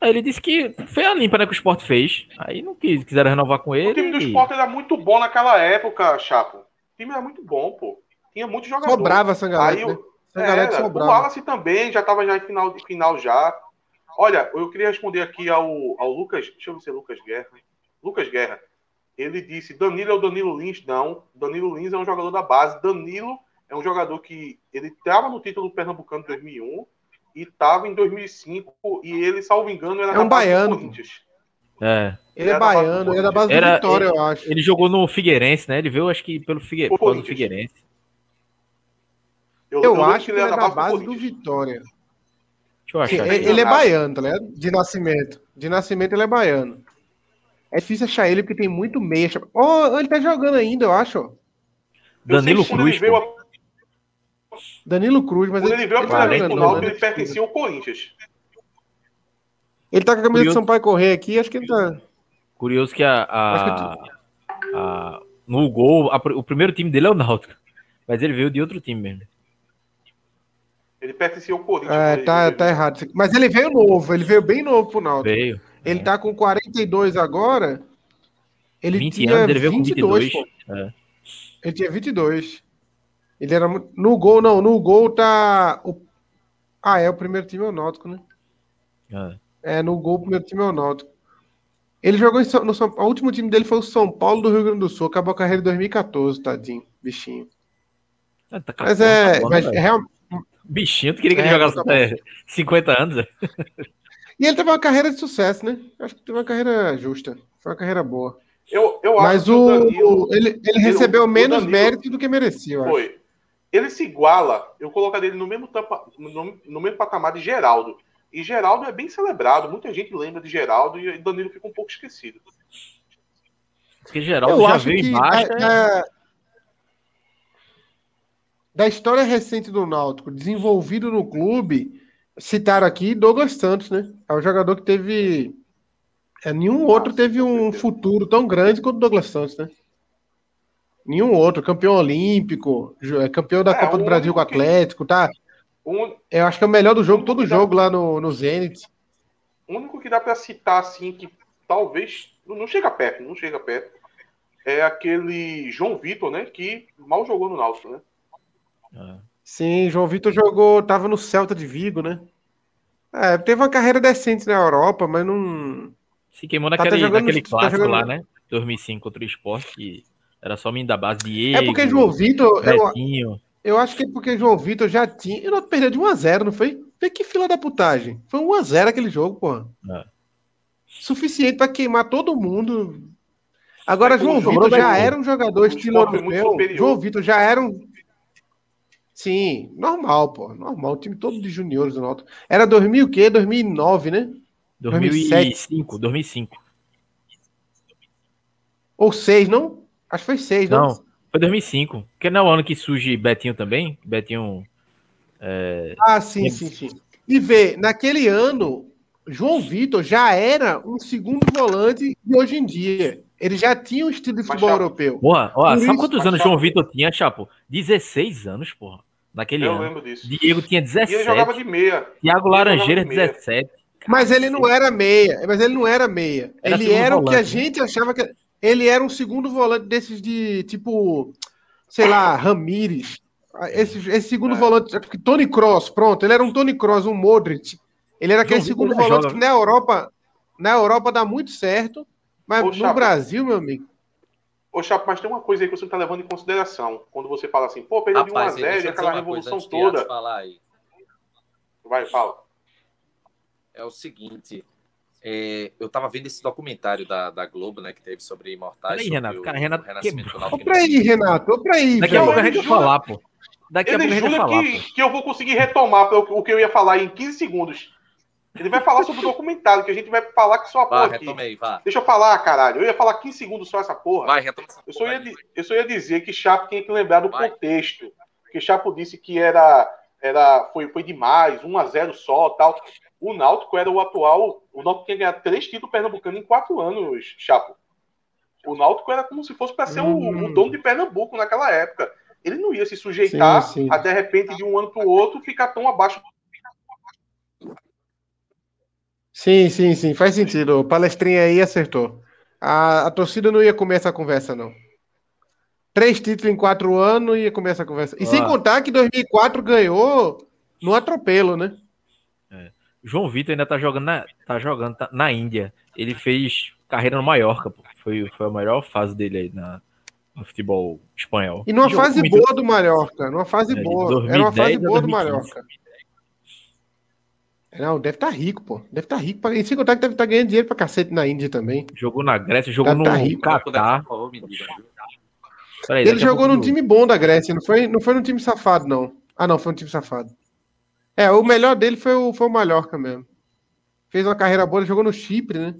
Aí ele disse que foi a limpa né, que o esporte fez. Aí não quis, quiseram renovar com ele. O time do esporte era muito bom naquela época, Chapo. O time era muito bom, pô. Tinha muito jogador. Sobrava essa galera. Aí, né? É, o Wallace também já estava já em final, final já. Olha, eu queria responder aqui ao, ao Lucas. Deixa eu ver se é Lucas Guerra. Lucas Guerra. Ele disse: Danilo é o Danilo Lins. Não, Danilo Lins é um jogador da base. Danilo é um jogador que ele estava no título pernambucano de 2001 e estava em 2005. E ele, salvo engano, era é um baiano. É. Ele, ele é baiano, ele é da base era, do Vitória, ele, eu acho. Ele jogou no Figueirense, né? Ele veio, acho que pelo Figue... Figueirense. Eu, eu, eu acho que ele é da base do, Vitória. Deixa eu achar. Ele, ele é baiano, tá ligado? De nascimento. De nascimento ele é baiano. É difícil achar ele porque tem muito meia. Oh, ele tá jogando ainda, eu acho. Danilo Cruz. Ele a... Danilo Cruz, mas quando ele, ele veio a primeira vez pro Náutico, ele pertencia ao Corinthians. Ele tá com a camisa Curioso... de São Paulo correr aqui, acho que ele tá. Curioso que a. a... Que... a... No gol, a... o primeiro time dele é o Náutico. Mas ele veio de outro time mesmo. Ele pertencia ao Corinthians. É, tá, tá errado. Mas ele veio novo, ele veio bem novo pro Náutico. Veio. Ele é. tá com 42 agora. Ele 20 tinha anos, ele veio 22, com 22. É. Ele tinha 22. Ele era no gol, não, no gol tá o... Ah, é o primeiro time é o Náutico, né? É. é, no gol o primeiro time é o Náutico. Ele jogou em no São... o último time dele foi o São Paulo do Rio Grande do Sul, acabou a carreira em 2014, tadinho, bichinho. Ah, tá mas é, tá mas né, é, Bichinho, tu queria que ele é, jogasse até 50 anos. E ele teve uma carreira de sucesso, né? Acho que teve uma carreira justa. Foi uma carreira boa. Eu, eu Mas o, o Danilo, ele, ele recebeu o, menos Danilo, mérito do que merecia, Foi. Acho. Ele se iguala, eu colocaria ele no mesmo, tampa, no, no, mesmo patamar de Geraldo. E Geraldo é bem celebrado, muita gente lembra de Geraldo e Danilo fica um pouco esquecido. Porque Geraldo eu já veio embaixo. É, é da história recente do Náutico, desenvolvido no clube, citaram aqui Douglas Santos, né? É um jogador que teve. É, nenhum outro teve um futuro tão grande quanto Douglas Santos, né? Nenhum outro. Campeão olímpico, é, campeão da é, Copa do Brasil com o Atlético, tá? Um... Eu acho que é o melhor do jogo, todo jogo lá no, no Zenit. O único que dá para citar, assim, que talvez. Não chega perto, não chega perto. É aquele João Vitor, né? Que mal jogou no Náutico, né? Sim, João Vitor jogou, tava no Celta de Vigo, né? É, teve uma carreira decente na Europa, mas não. Se queimou tá naquele, tá naquele clássico tá lá, né? 2005 contra o esporte, que era só menino da base de Diego, É porque João Vitor. Eu, eu, acho que é porque João Vitor já tinha. E não perdeu de 1x0, não foi? Vê que fila da putagem. Foi 1x0 aquele jogo, porra. É. Suficiente para queimar todo mundo. Agora, é, João Vitor já era um jogador estilo europeu. João Vitor já era um Sim, normal, pô. Normal. O time todo de juniores do Náutico. Era 2000 o quê? 2009, né? 2005, 2005. Ou 6, não? Acho que foi 6, não? Não, foi 2005. Porque não é o ano que surge Betinho também. Betinho. É... Ah, sim, sim, sim. E vê, naquele ano, João Vitor já era um segundo volante de hoje em dia. Ele já tinha um estilo de futebol europeu. Porra, ó, sabe quantos anos João Vitor tinha, Chapo? 16 anos, porra. naquele eu ano. lembro disso. Diego tinha 17. E ele jogava de meia. Thiago Laranjeira, 17. Mas ele não era meia. Mas ele não era meia. Era ele era o que a volante, né? gente achava que. Ele era um segundo volante desses de tipo, sei lá, Ramires. Esse, esse segundo É. volante, porque Tony Cross, pronto, ele era um Tony Cross, um Modric. Ele era aquele João segundo Vitor volante joga, que na Europa, na Europa dá muito certo, mas Ô, no Chapa. Brasil, meu amigo. Ô, Chapo, mas tem uma coisa aí que você não tá levando em consideração. Quando você fala assim, pô, perdeu de Rapaz, 1x0 deixa e eu dizer aquela uma coisa revolução Atos toda. falar aí. Vai, fala. É o seguinte, é, eu tava vendo esse documentário da, da Globo, né, que teve sobre imortais. Peraí, Renato, o, cara, Renato pra aí, Renato, ô, pra aí. Daqui a pouco a gente vai falar, pô. Daqui a pouco a gente vai falar, que, pô. que eu vou conseguir retomar o que eu ia falar em 15 segundos. Ele vai falar sobre o documentário, que a gente vai falar que só a porra aqui. retome aí, vá. Deixa eu falar, caralho. Eu ia falar 15 segundos só essa porra. Vai, retome essa Eu só, porra ia, eu só ia dizer que Chapo tinha que lembrar do Vai. contexto. Que Chapo disse que era, era foi, foi demais, 1 a 0 só tal. O Náutico era o atual. O Náutico tinha ganhado três títulos pernambucanos em quatro anos, Chapo. O Náutico era como se fosse para ser o- Hum. o, dono de Pernambuco naquela época. Ele não ia se sujeitar Sim, sim. a, de repente, de um ano para o outro, ficar tão abaixo. Sim, sim, sim, faz sentido. O palestrinha aí acertou. A, a torcida não ia comer essa conversa, não. Três títulos em quatro anos ia comer essa conversa. E sem contar que 2004 ganhou no atropelo, né? João Vitor ainda tá jogando na, tá jogando tá- na Índia. Ele fez carreira no Mallorca, pô. Foi, foi a melhor fase dele aí na, no futebol espanhol. E numa fase boa do Mallorca, numa fase É, boa. 2010 Era uma fase boa do 2015. Não, deve estar rico, pô. Deve estar rico. Pra... E sem contar que deve estar ganhando dinheiro pra cacete na Índia também. Jogou na Grécia, jogou Tá- no tá rico. Catar. Peraí, Ele jogou num time bom da Grécia, não foi, não foi num time safado, não. Ah, não, foi um time safado. É, o melhor dele foi o, foi o Mallorca mesmo. Fez uma carreira boa, ele jogou no Chipre, né?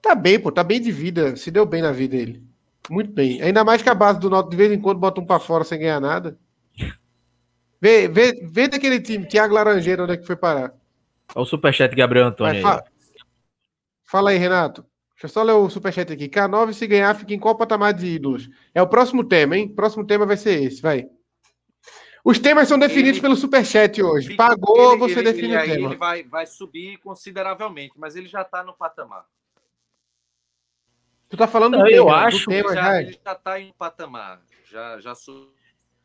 Tá bem, pô, tá bem de vida. Se deu bem na vida ele. Muito bem. Ainda mais que a base do Náutico de vez em quando bota um pra fora sem ganhar nada. Vê, vê, vê daquele time, Thiago Laranjeira, onde é que foi parar. Olha o superchat de Gabriel Antônio Vai, aí. fa- Fala aí, Renato. Deixa eu só ler o superchat aqui. K9, se ganhar, fica em qual patamar de ídolos? É o próximo tema, hein? Próximo tema vai ser esse, vai. Os temas são definidos Ele- pelo superchat hoje. Ele- Pagou, ele- você ele- define ele o aí tema. Ele vai, vai subir consideravelmente, mas ele já está no patamar. Tu tá falando do Não, tema, eu do acho- tema ele, já. ele já tá em patamar. Já, já su-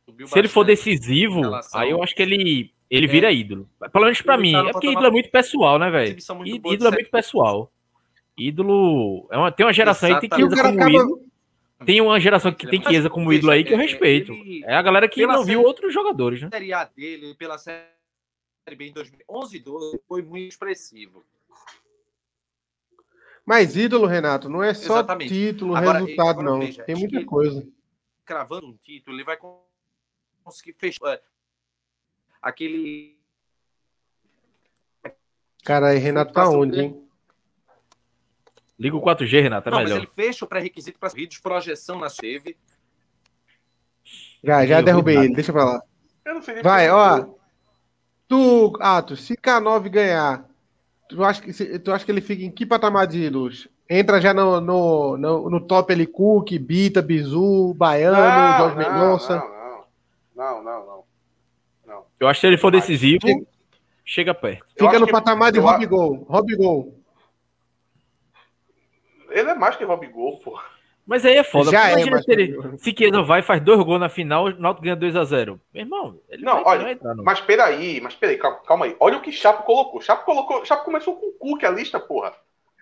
subiu Se ele for decisivo, relação- aí eu acho que ele, ele É. vira ídolo. Pelo menos pra Ele mim. tá É porque ídolo é muito pessoal, né, velho? Ídolo é ser- muito pessoal. Ídolo. É uma, tem uma geração aí que tem E cara como acaba. ídolo. Tem uma geração que tem Chiesa como ídolo aí que eu respeito. ele- É a galera que pela não viu série- outros jogadores, né? Série A dele, pela Série B em 2011 e 12, foi muito expressivo. Mas ídolo, Renato, não é só Exatamente. título, Agora, resultado, agora não. veja, tem muita que- coisa. Cravando um título, ele vai con- conseguir fechar aquele. Cara, aí, Renato tá onde, hein? Liga o 4G, Renato, é não, mas melhor. ele fecha o pré-requisito para vídeos, projeção na teve. Já, já derrubei ele, deixa pra lá. Eu não sei nem Vai, ó. Tu, Atos, se K9 ganhar, tu acha, que, se- tu acha que ele fica em que patamar de ídolos? Entra já no, no, no, no top ali, Cook, Bita, Bizu, Baiano, Não, Jorge não, Mendonça. não, não, não, não, não. Não. Eu acho que se ele for decisivo, chega perto. Eu Fica no que- patamar de Rob Gol. Rob Gol. Ele é mais que Rob Gol, pô. Mas aí é foda. Já é, Imagina mas- se ele. Se Chiesa vai faz dois gols na final, o Náutico ganha 2x0. Meu irmão, ele Não, vai, olha, vai entrar no- Mas peraí, mas peraí, calma, calma aí. Olha o que Chapo colocou. Chapo colocou. Chapo começou com o Cook a lista, porra.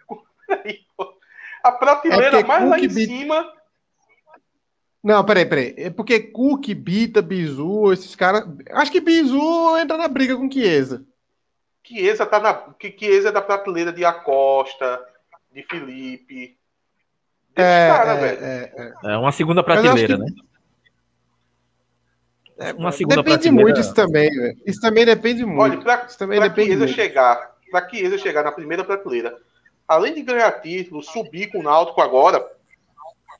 Peraí, pô. A prateleira É mais lá em bi- cima. Não, peraí, peraí. É porque Cook, Bita, Bizu, esses caras. Acho que Bizu entra na briga com Chiesa. Chiesa tá na. Chiesa é da prateleira de Acosta, de Felipe. Desse É, cara, é, velho. é, é. É uma segunda prateleira, que- né? uma segunda Depende prateleira. muito isso também, velho. Isso também depende muito. Olha, pra, isso também pra depende Chiesa muito. chegar, pra Chiesa chegar na primeira prateleira, além de ganhar título, subir com o Náutico agora,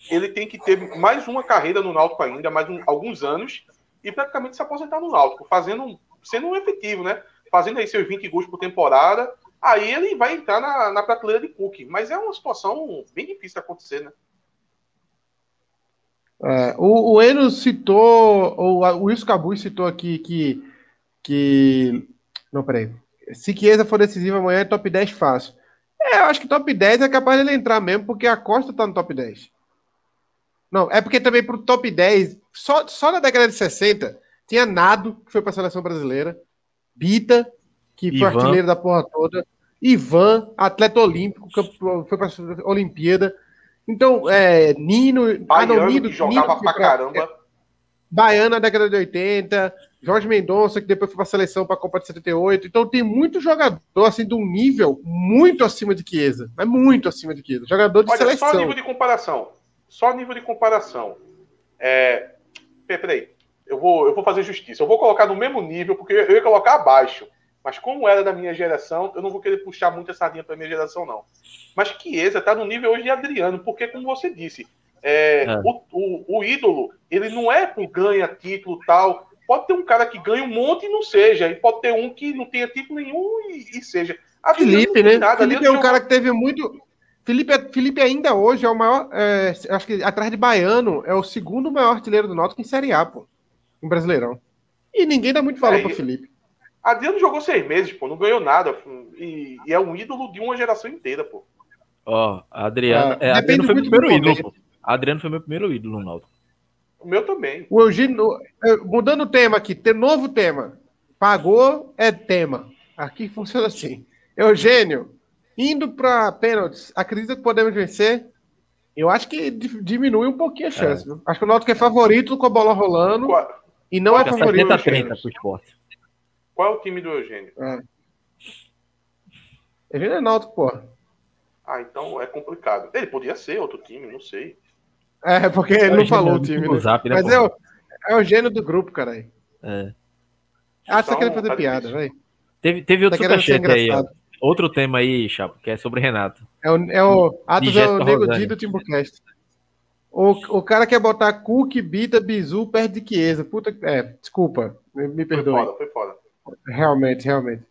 ele tem que ter mais uma carreira no Náutico ainda, mais um- alguns anos, e praticamente se aposentar no Náutico, fazendo, sendo um efetivo, né? Fazendo aí seus 20 gols por temporada, aí ele vai entrar na, na prateleira de Cook. Mas é uma situação bem difícil de acontecer, né? É, o, o Eno citou, o, o Wilson Cabuz citou aqui que, que. Não, peraí. Se Chiesa for decisivo amanhã, é top 10 fácil. É, eu acho que top 10 é capaz de ele entrar mesmo, porque a Costa tá no top 10. Não, é porque também pro top 10, só, só na década de 60, tinha Nado, que foi pra seleção brasileira, Bita, que Ivan. foi artilheiro da porra toda, Ivan, atleta olímpico, que foi pra Olimpíada. Então, é, Nino. Baiano, ah, não, Nino, que jogava Nino, pra caramba. É, Baiano na década de 80, Jorge Mendonça, que depois foi para a seleção para a Copa de 78. Então tem muito jogador assim de um nível muito acima de Chiesa. É muito acima de Chiesa. Jogador de Olha, seleção. Só nível de comparação. Só nível de comparação. É... Peraí, eu vou, eu vou fazer justiça. Eu vou colocar no mesmo nível, porque eu ia colocar abaixo. Mas como era da minha geração, eu não vou querer puxar muito essa linha para minha geração, não. Mas Chiesa está no nível hoje de Adriano, porque, como você disse, é, é. O, o, o, ídolo, ele não é por ganha título tal. Pode ter um cara que ganha um monte e não seja, e pode ter um que não tenha título nenhum e, e seja. A Felipe, né? Nada, Felipe é um cara que teve muito. Felipe, Felipe ainda hoje é o maior. É, acho que atrás de Baiano é o segundo maior artilheiro do Náutico em Série A, pô. Em Brasileirão. E ninguém dá muito valor é, para Felipe. Adriano jogou seis meses, pô, não ganhou nada. E, e, é um ídolo de uma geração inteira, pô. Ó, oh, Adriano. É, Adriano foi o primeiro ídolo, pô. Adriano foi meu primeiro ídolo no Náutico. O meu também. O Eugênio, é, mudando o tema aqui, tem novo tema. Pagou é tema. Aqui funciona assim. Eugênio, indo para pênaltis, acredita que podemos vencer? Eu acho que diminui um pouquinho a chance. É. Acho que o Náutico é favorito com a bola rolando Qual? e não Qual é favorito. 70 30 pro esporte. Qual é o time do Eugênio? É. Eugênio é Náutico, pô. Ah, então é complicado. Ele podia ser outro time, não sei. É, porque ele não falou o time. Né? Zap, né, Mas é o, é o gênio do grupo, cara. É. Ah, você tá querendo fazer piada, velho. Teve, teve outro tá superchat aí, ó. Outro tema aí, Chapo, que é sobre Renato. É o, é o Atos é o Nego Di do Timbucast. O, o cara quer botar Cook, Bita, Bizu perto de Chiesa. Puta É, desculpa. Me, me perdoe. Foi foda, foi foda. Realmente, realmente.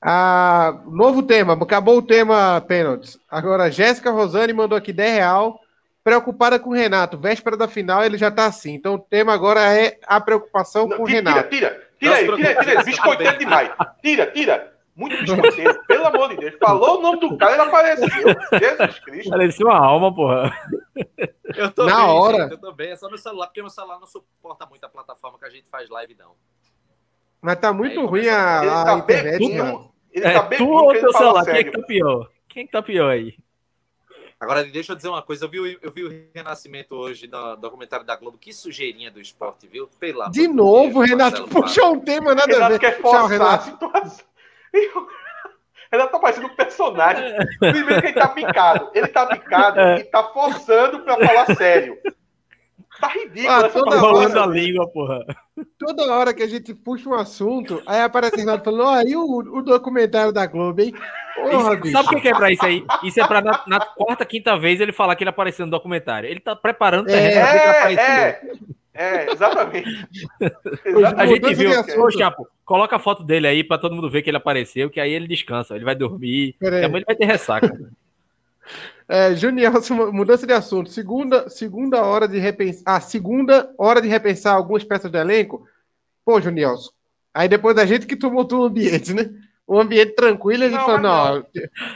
Ah, novo tema. Acabou o tema pênaltis. Agora, Jéssica Rosane mandou aqui 10 real preocupada com o Renato. Véspera da final, ele já tá assim. Então o tema agora é a preocupação não, com o Renato. Tira, tira, tira, tira, tira, biscoiteiro demais. Tira, tira. Muito biscoiteiro, pelo amor de Deus. Falou o nome do cara, ele apareceu. Jesus Cristo. Parecia uma alma, porra. Eu tô Na bem, hora. Gente, eu tô bem. É só meu celular, porque meu celular não suporta muito a plataforma que a gente faz live, não. Mas tá muito Aí, ruim a, a, tá internet. Bem, ele é, tá bem tu ou teu celular? Quem é que tá pior? Quem é que tá pior aí? Agora, deixa eu dizer uma coisa. Eu vi, eu vi o Renascimento hoje no documentário da Globo. Que sujeirinha do esporte, viu? Pela De novo, Deus, Renato puxou um tema nada Renato a ver. Quer forçar Renato. a situação. Renato tá parecendo um personagem. Primeiro que ele tá picado. Ele tá picado e tá forçando pra falar sério. Tá ridículo ah, toda hora, a língua, porra. Toda hora que a gente puxa um assunto, aí aparece o Renato falando, ó, aí o, o documentário da Globo, hein? Porra, isso, sabe o que é pra isso aí? Isso é pra na, na, quarta, quinta vez ele falar que ele apareceu no documentário. Ele tá preparando o terreno é, é, é, exatamente. exatamente. A gente viu. Ô, Chapo, coloca a foto dele aí pra todo mundo ver que ele apareceu, que aí ele descansa, ele vai dormir. Amanhã ele vai ter ressaca. É, Junielson, mudança de assunto. Segunda, segunda hora de repensar. Ah, segunda hora de repensar algumas peças do elenco. Pô, Junielson. Aí depois da gente que tumultua o ambiente, né? O ambiente tranquilo, a gente não, fala, não. não.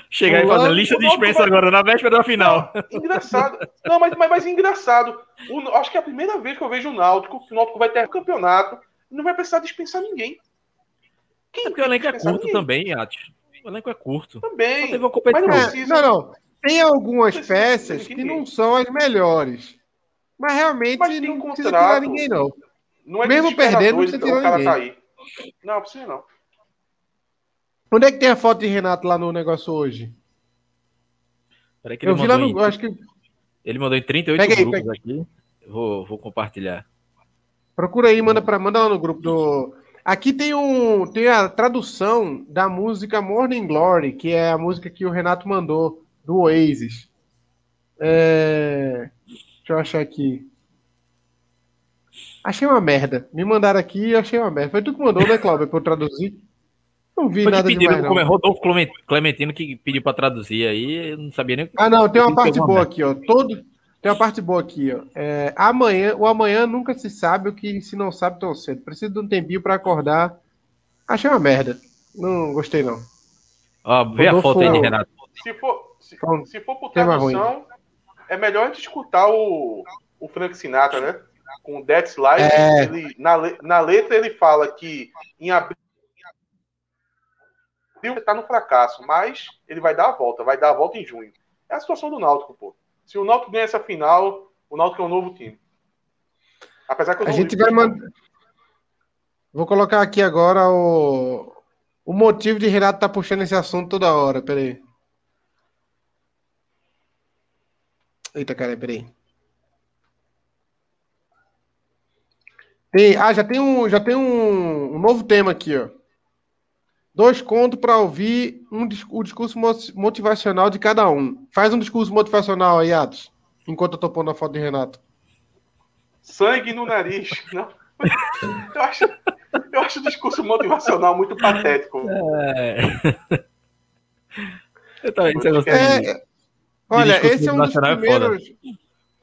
Chegar e fazer lista de dispensa agora, na véspera da final. Engraçado. Não, mas, mas, mas engraçado. O, acho que é a primeira vez que eu vejo o Náutico, que o Náutico vai ter um campeonato, não vai precisar dispensar ninguém. Quem é porque o elenco é curto ninguém? também, Yates. O elenco é curto. Também. Só teve uma competição. Mas não, precisa, não, não. Tem algumas peças que não são as melhores. Mas realmente mas não contrato, precisa tirar ninguém, não. não é Mesmo perdendo, não precisa tirar ninguém. Cair. Não, precisa não. Onde é que tem a foto de Renato lá no negócio hoje? eu vi lá no. Em, acho que... Ele mandou em 38 pega grupos pega. aqui. Vou, vou compartilhar. Procura aí, manda, pra, manda lá no grupo do. Aqui tem, um, tem a tradução da música Morning Glory, que é a música que o Renato mandou do Oasis. É... Deixa eu achar aqui. Achei uma merda. Me mandaram aqui e achei uma merda. Foi tu que mandou, né, Cláudio, para eu traduzir? Não vi Foi nada pediram, demais, Como é Rodolfo Clementino que pediu para traduzir aí, eu não sabia nem... Ah, não, tem uma parte boa aqui, ó. Todo, Tem uma parte boa aqui, ó. É, amanhã, o amanhã nunca se sabe o que se não sabe tão cedo. Preciso de um tempinho para acordar. Achei uma merda. Não gostei, não. Ó, vê a foto aí de Renato. Se for, se, se for por tradução, é melhor a gente escutar o, o Frank Sinatra, né? Com o That's Life. É... Ele, na, na letra ele fala que em abril está no fracasso, mas ele vai dar a volta, vai dar a volta em junho. É a situação do Náutico, pô. Se o Náutico ganha essa final, o Náutico é um novo time. Apesar que a gente vai mandar. Vou colocar aqui agora o, o motivo de Renato estar tá puxando esse assunto toda hora. Peraí. Eita, cara, peraí. Tem, ah, já tem um, já tem um, um novo tema aqui, ó. Dois contos para ouvir um, o discurso motivacional de cada um. Faz um discurso motivacional aí, Atos, enquanto eu tô pondo a foto de Renato. Sangue no nariz. Não. Eu acho, eu acho o discurso motivacional muito patético. É. Eu também é, Olha, esse é um dos é primeiros.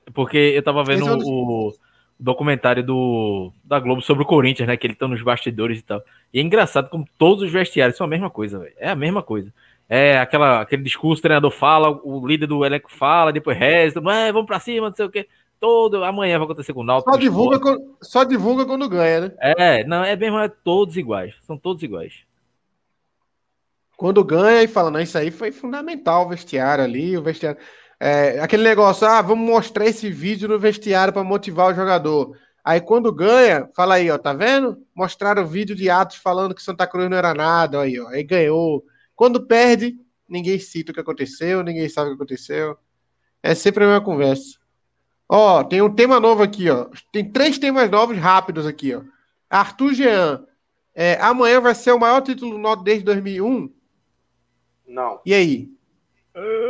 É porque eu tava vendo é um dos... o documentário do, da Globo sobre o Corinthians, né? Que ele tá nos bastidores e tal. E é engraçado como todos os vestiários são a mesma coisa, velho. É a mesma coisa. É aquela, aquele discurso, o treinador fala, o líder do elenco fala, depois resta, é, vamos pra cima, não sei o quê. Todo, amanhã vai acontecer com o Náutico. Só divulga, quando, só divulga quando ganha, né? É, não, é mesmo, é todos iguais. São todos iguais. Quando ganha e fala, não, isso aí foi fundamental o vestiário ali, o vestiário. É, aquele negócio, ah, vamos mostrar esse vídeo no vestiário para motivar o jogador. Aí quando ganha, fala aí, ó, tá vendo? Mostraram o vídeo de Atos falando que Santa Cruz não era nada, aí, ó, aí ganhou. Quando perde, ninguém cita o que aconteceu, ninguém sabe o que aconteceu. É sempre a mesma conversa. Ó, tem um tema novo aqui, ó. Tem três temas novos rápidos aqui, ó. Arthur Jean. É, amanhã vai ser o maior título nosso desde 2001? Não. E aí?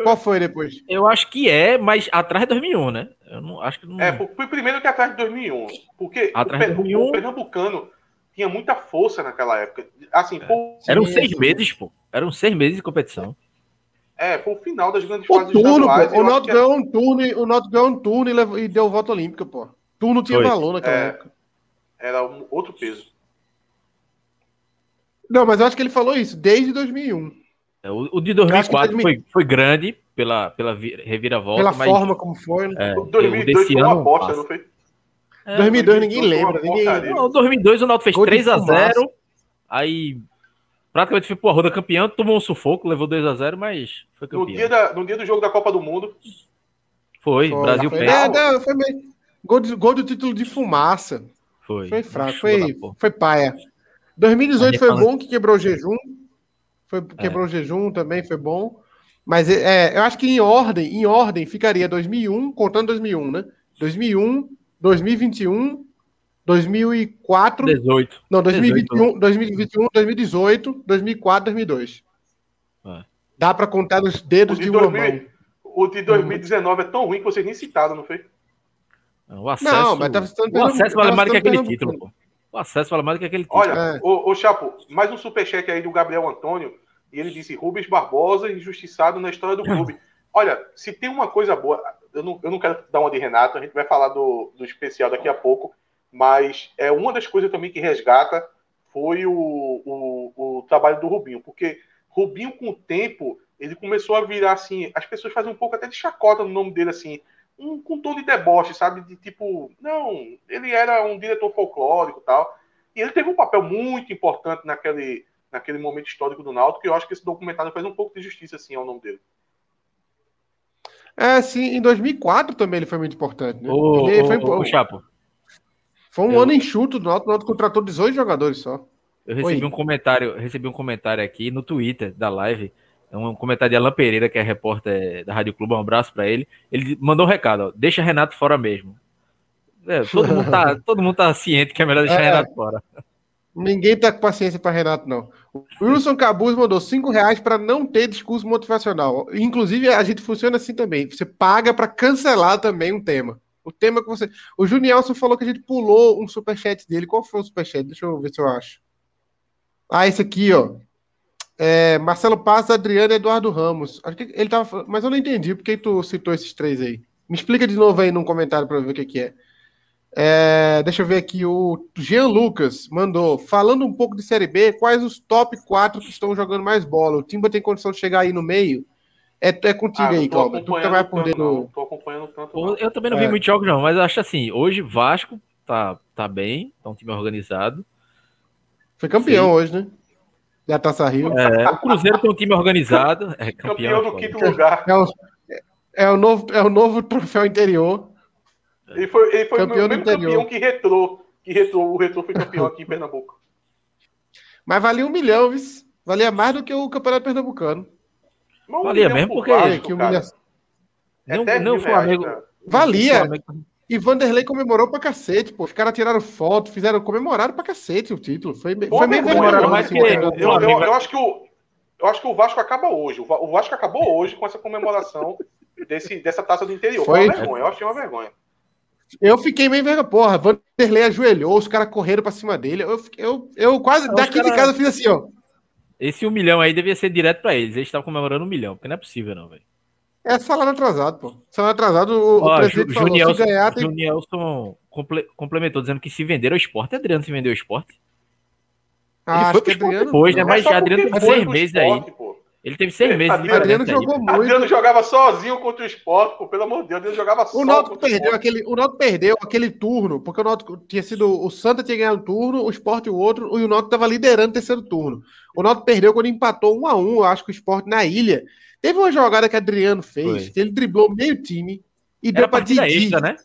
Qual foi depois? Eu acho que é, mas atrás de 2001, né? Eu não acho que não. É, foi primeiro que atrás de 2001, porque atrás o, de 2001... o pernambucano tinha muita força naquela época. Assim, é. pô, Eram seis meses, pô. Eram seis meses de competição. É, foi o final das grandes o fases turno, Pô, o Náutico ganhou um turno, o Náutico ganhou um turno e, levou, e deu voto olímpica, pô. Turno tinha foi. valor naquela é, época. Era um outro peso. Não, mas eu acho que ele falou isso desde 2001. É, o, o de 2004 foi, foi grande pela, pela reviravolta. Pela mas, forma como foi, né? É, o 2002 foi uma bosta, não foi? É, 2002 ninguém lembra. Ninguém... Não, 2002 o Náutico fez 3x0, aí praticamente foi pro Arruda campeão, tomou um sufoco, levou 2x0, mas foi campeão. No dia, da, no dia do jogo da Copa do Mundo. Foi, foi Brasil foi, é, não, foi meio... gol, de, gol do título de fumaça. Foi. Foi fraco, foi, foi paia. 2018 foi bom que quebrou o jejum. Foi, quebrou é. o jejum também, foi bom. Mas é, eu acho que em ordem, em ordem ficaria 2001, contando 2001, né? 2001, 2021, 2004, 18. Não, 2021, 18. 2021, 2018, 2004, 2002. É. Dá para contar nos dedos de, de, uma 2000, mão. O de 2019 é tão ruim que vocês nem citaram, não foi? O acesso, não, mas citando, o acesso vale mais que aquele título, pô. O acesso vale mais do que aquele título. Olha, é. o, o Chapo, mais um superchat aí do Gabriel Antônio. E ele disse: Rubens Barbosa, injustiçado na história do clube. Olha, se tem uma coisa boa, eu não, eu não quero dar uma de Renato, a gente vai falar do, do especial daqui a pouco, mas é uma das coisas também que resgata foi o, o, o trabalho do Rubinho, porque Rubinho, com o tempo, ele começou a virar assim, as pessoas fazem um pouco até de chacota no nome dele, assim, um, com tom de deboche, sabe? De tipo, não, ele era um diretor folclórico e tal. E ele teve um papel muito importante naquele, naquele momento histórico do Náutico, e eu acho que esse documentário faz um pouco de justiça, assim, ao nome dele. É, sim, em 2004 também ele foi muito importante, né? Ô, ele ô, foi, ô, Chapo. Foi um eu... ano enxuto do Náutico, o Náutico contratou 18 jogadores só. Eu recebi Oi. um comentário, recebi um comentário aqui no Twitter da live, um comentário de Alan Pereira, que é repórter da Rádio Clube, um abraço para ele. Ele mandou um recado, ó, deixa Renato fora mesmo. É, todo, mundo tá, todo mundo tá ciente que é melhor deixar é, Renato fora. Ninguém tá com paciência para Renato, não. O Wilson Cabuz mandou 5 reais para não ter discurso motivacional. Inclusive, a gente funciona assim também. Você paga para cancelar também um tema. O tema que você. O Junielson falou que a gente pulou um superchat dele. Qual foi o superchat? Deixa eu ver se eu acho. Ah, esse aqui, ó. É, Marcelo Paz, Adriano e Eduardo Ramos. Acho que ele tava. Mas eu não entendi porque tu citou esses três aí. Me explica de novo aí num comentário para ver o que, que é. é. Deixa eu ver aqui. O Jean Lucas mandou. Falando um pouco de Série B, quais os top 4 que estão jogando mais bola? O Timba tem condição de chegar aí no meio? É, é contigo ah, aí, Cláudio. Tu mais por dentro. Tô acompanhando tanto. Eu também não vi é. muitos jogos, não, mas acho assim, hoje Vasco tá, tá bem, tá um time organizado. Foi campeão Sim. hoje, né? Da Taça Rio. É, o Cruzeiro tem um time organizado. É campeão, campeão do quinto lugar. É o, é, o novo, é o novo troféu interior. Ele foi, ele foi campeão o mesmo campeão que retrô. Que retrô, o retrô foi campeão aqui em Pernambuco. Mas valia um milhão, viu? Valia mais do que o Campeonato Pernambucano. Um Valia mesmo, porque. Vasco, que humilha... É não, não, o Flamengo. Valia. E Vanderlei comemorou pra cacete, pô. Os caras tiraram foto, fizeram comemorar pra cacete o título. Foi, Pô, foi meio vergonhoso. Mas que, eu, eu, eu, acho que o, eu acho que o Vasco acaba hoje. O Vasco acabou hoje com essa comemoração desse, dessa taça do interior. Foi uma vergonha, eu achei uma vergonha. Eu fiquei meio vergonha. Porra, Vanderlei ajoelhou, os caras correram pra cima dele. Eu, eu, eu quase, daqui cara... de casa, eu fiz assim, ó. Esse um milhão aí devia ser direto pra eles. Eles estavam comemorando um milhão, porque não é possível, não, velho. É salário atrasado, pô. Salário atrasado, o, Ó, o presidente Ju, falou, Junielson, ganhar, tem... Junielson comple, complementou, dizendo que se vender o esporte, Adriano se vendeu o esporte. Ah, ele foi pro esporte Adriano, depois, né? Mas Adriano teve seis meses aí. Pô. Ele teve seis meses Adriano, Adriano jogou aí. muito. Adriano jogava sozinho contra o esporte, pô, pelo amor de Deus, Adriano jogava o Náutico perdeu o aquele, O Náutico perdeu aquele turno, porque o Náutico tinha sido. O Santa tinha ganhado um turno, o esporte o outro, e o Náutico estava liderando o terceiro turno. O Náutico perdeu quando empatou um a um, eu acho que o esporte na ilha. Teve uma jogada que Adriano fez, que ele driblou meio time e era deu para Didi. Extra, né?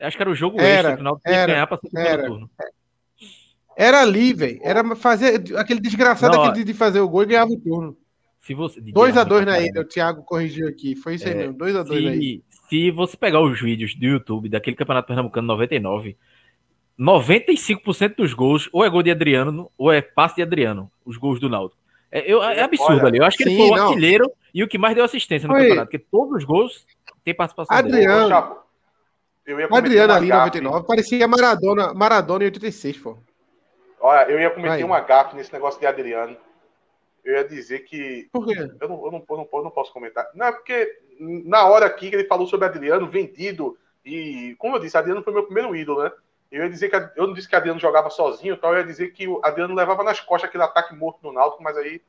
Acho que era o jogo era, extra, final era, ganhar para era, turno. Era ali, velho. Era fazer aquele desgraçado não, aquele de fazer o gol e ganhava o turno. Se você 2 a 2 na ilha, o Thiago corrigiu aqui. Foi isso aí é, mesmo, 2 a 2 aí. Se você pegar os vídeos do YouTube daquele Campeonato Pernambucano 99, 95% dos gols ou é gol de Adriano ou é passe de Adriano, os gols do Naldo. É, eu, é absurdo Olha, ali. Eu acho que sim, ele foi o artilheiro e o que mais deu assistência no foi. campeonato, porque todos os gols têm participação Adriano. Dele. Eu ia Adriano ali em 99 parecia Maradona, Maradona em 86, pô. Olha, eu ia cometer Aí. uma gafe nesse negócio de Adriano. Eu ia dizer que. Por quê? Eu não, eu não, eu não, eu não posso comentar. Não, é porque na hora aqui que ele falou sobre Adriano, vendido, e como eu disse, Adriano foi meu primeiro ídolo, né? Eu ia dizer que eu não disse que Adriano jogava sozinho, tal, eu ia dizer que o Adriano levava nas costas aquele ataque morto no Náutico, mas aí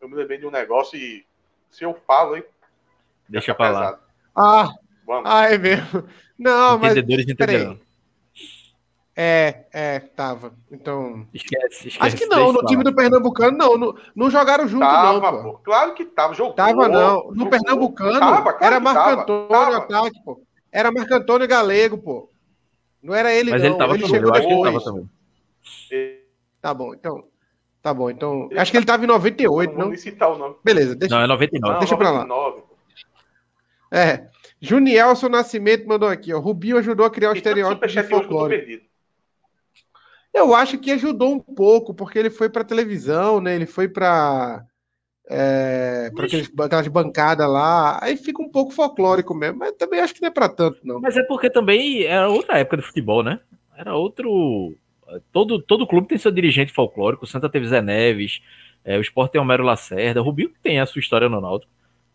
eu me lembrei de um negócio e se eu falo, hein? Deixa pra lá. Ah, Vamos. ah, é mesmo. Não, Entendedores mas. Entendedores É, é, tava. Então. Esquece, esquece. Acho que não, no time do Pernambucano, não. Não, não jogaram junto, tava, não. Pô. Pô. Claro que tava. Jogou. Tava, não. No jogou. Pernambucano, tava, claro era Marco tava, Antônio tava. ataque, pô. Era Marco Antônio Galego, pô. Não era ele, Mas não. ele tava ele também. Eu acho que ele tava também. Tá bom, então. Tá bom, então. Acho que ele tava em 98, não? Não citar o nome. Beleza, deixa. Não, é 99. Não, deixa 99. pra lá. É. Junielson Nascimento mandou aqui, ó. Rubinho ajudou a criar o estereótipo de folclore. Eu acho que ajudou um pouco, porque ele foi para televisão, né? Ele foi para é, para aquelas bancadas lá, aí fica um pouco folclórico mesmo, mas também acho que não é para tanto, não. Mas é porque também era outra época do futebol, né? Era outro. Todo, todo clube tem seu dirigente folclórico. O Santa teve Zé Neves, é, o Sport tem Homero Lacerda, o Rubinho tem a sua história no Náutico.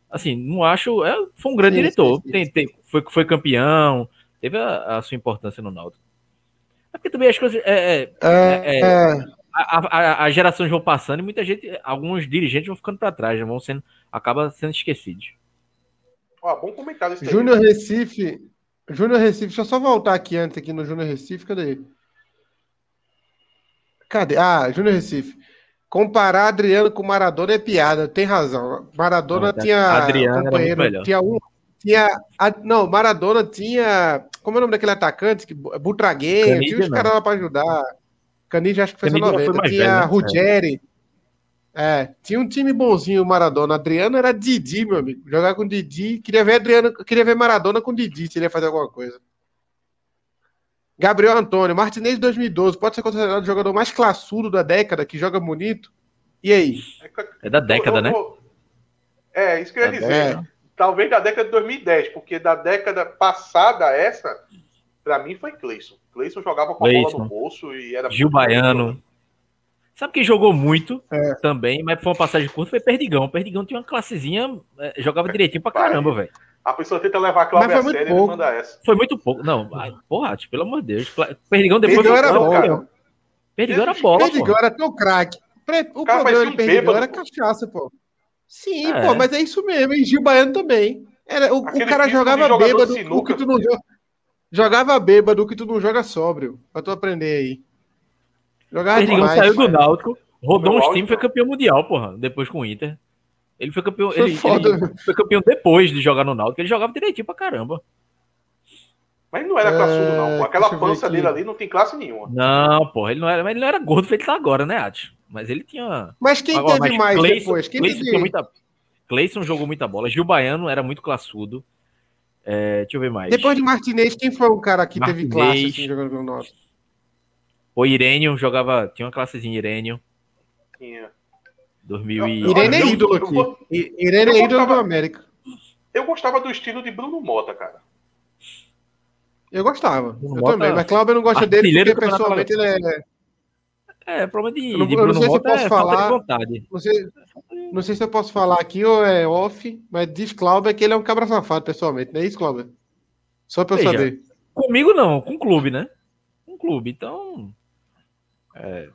Assim, não acho. É, foi um grande sim, diretor. Sim, sim. Tem, tem, foi, foi campeão, teve a, a sua importância no Náutico. É porque também as coisas. É, é, é, é a, a, as gerações vão passando e muita gente, alguns dirigentes vão ficando para trás, vão sendo, acaba sendo esquecidos. Ó, bom comentário Júnior Recife. Júnior Recife, deixa eu só voltar aqui antes aqui no Júnior Recife, cadê? Cadê? Ah, Júnior Recife. Comparar Adriano com Maradona é piada, tem razão. Maradona não, tinha Adriano companheiro, tinha um, tinha não, Maradona tinha, como é o nome daquele atacante que Butragueiro, tinha os caras lá para ajudar. Canidia acho que fez 90. Tinha velho, né? Ruggeri. É. tinha um time bonzinho, o Maradona. Adriano era Didi, meu amigo. Jogar com Didi. Queria ver Adriano, queria ver Maradona com Didi, se ele ia fazer alguma coisa. Gabriel Antônio, Martinez 2012, pode ser considerado o jogador mais classudo da década, que joga bonito. E aí? É da década, né? É, isso que eu ia dizer. É. Talvez da década de 2010, porque da década passada essa, para mim foi Cleison. Cleison jogava com a bola no bolso e era. Gil Baiano. Sabe quem jogou muito é. também, mas foi uma passagem curta, foi Perdigão. Perdigão tinha uma classezinha, é, jogava direitinho pra caramba, velho. A pessoa tenta levar a Cláudia a sério e manda essa. Foi muito pouco. Não, porra, pelo amor de Deus. Perdigão depois. Perdigão era bom, cara. Perdigão era bola. Perdigão era teu craque. O cara, problema de Perdigão era cachaça, pô. Sim, é. pô, mas é isso mesmo. E Gil Baiano também. Era, o, o cara jogava bêbado, o que tu não joga. Jogava bêbado, que tu não joga sóbrio. Pra tu aprender aí. Jogava Perdigão demais, saiu do Náutico, rodou uns times e foi campeão mundial, porra. Depois com o Inter. Ele foi campeão. Foi, ele, ele foi campeão depois de jogar no Náutico. Ele jogava direitinho pra caramba. Mas não era classudo, é... não. Pô. Aquela pança dele ali não tem classe nenhuma. Não, porra, ele não era, mas ele não era gordo feito tá agora, né, Ati? Mas ele tinha. Mas quem Agora, teve mas mais Clayson, depois? Quem Clayson, teve... muita... Clayson jogou muita bola. Gil Baiano era muito classudo. É, deixa eu ver mais. Depois de Martinez, quem foi o cara que Martinez, teve classe assim, jogando no nosso? O Irênio jogava. Tinha uma classezinha Irênio. Tinha. 2000 e... Irene é ídolo aqui. Irene é ídolo do América. Eu gostava do estilo de Bruno Mota, cara. Eu gostava. Bruno eu Mota, também. Mas Cláudio não gosta dele porque pessoalmente ele é. É, problema de, eu não, de Bruno eu não sei Mota se eu posso é falar, vontade. Não sei, não sei se eu posso falar aqui ou é off, mas diz Cláudio que ele é um cabra safado, pessoalmente. Não é isso, Cláudio? Só pra eu Veja, saber. Comigo não, com o clube, né? Com o clube. Então. É,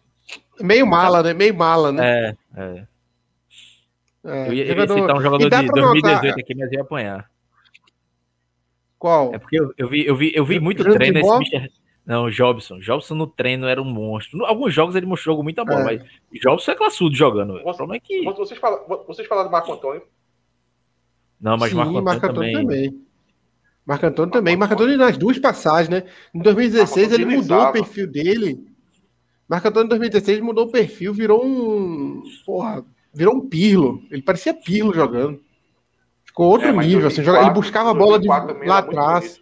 Meio mala, né? Meio mala, né? É, é. é eu, ia, eu ia citar um jogador de 2018 notar... aqui, mas ia apanhar. Qual? É porque eu, eu vi, eu vi, eu vi muito treino nesse Mister... Não, o Jobson. Jobson no treino era um monstro. Alguns jogos ele mostrou muita bola, é. mas Jobson é classudo jogando. Você, o problema é que. Vocês falaram, vocês falaram do Marco Antônio? Não, mas Sim, Marco Antônio, Marco Antônio também. também. Marco Antônio também. Marco Antônio nas duas passagens, né? Em 2016 ele mudou o perfil dele Marco Antônio em 2016 mudou o perfil, virou um. Porra, virou um Pirlo. Ele parecia Pirlo jogando. Ficou outro é, nível, 2004, assim, ele buscava a bola de, lá atrás.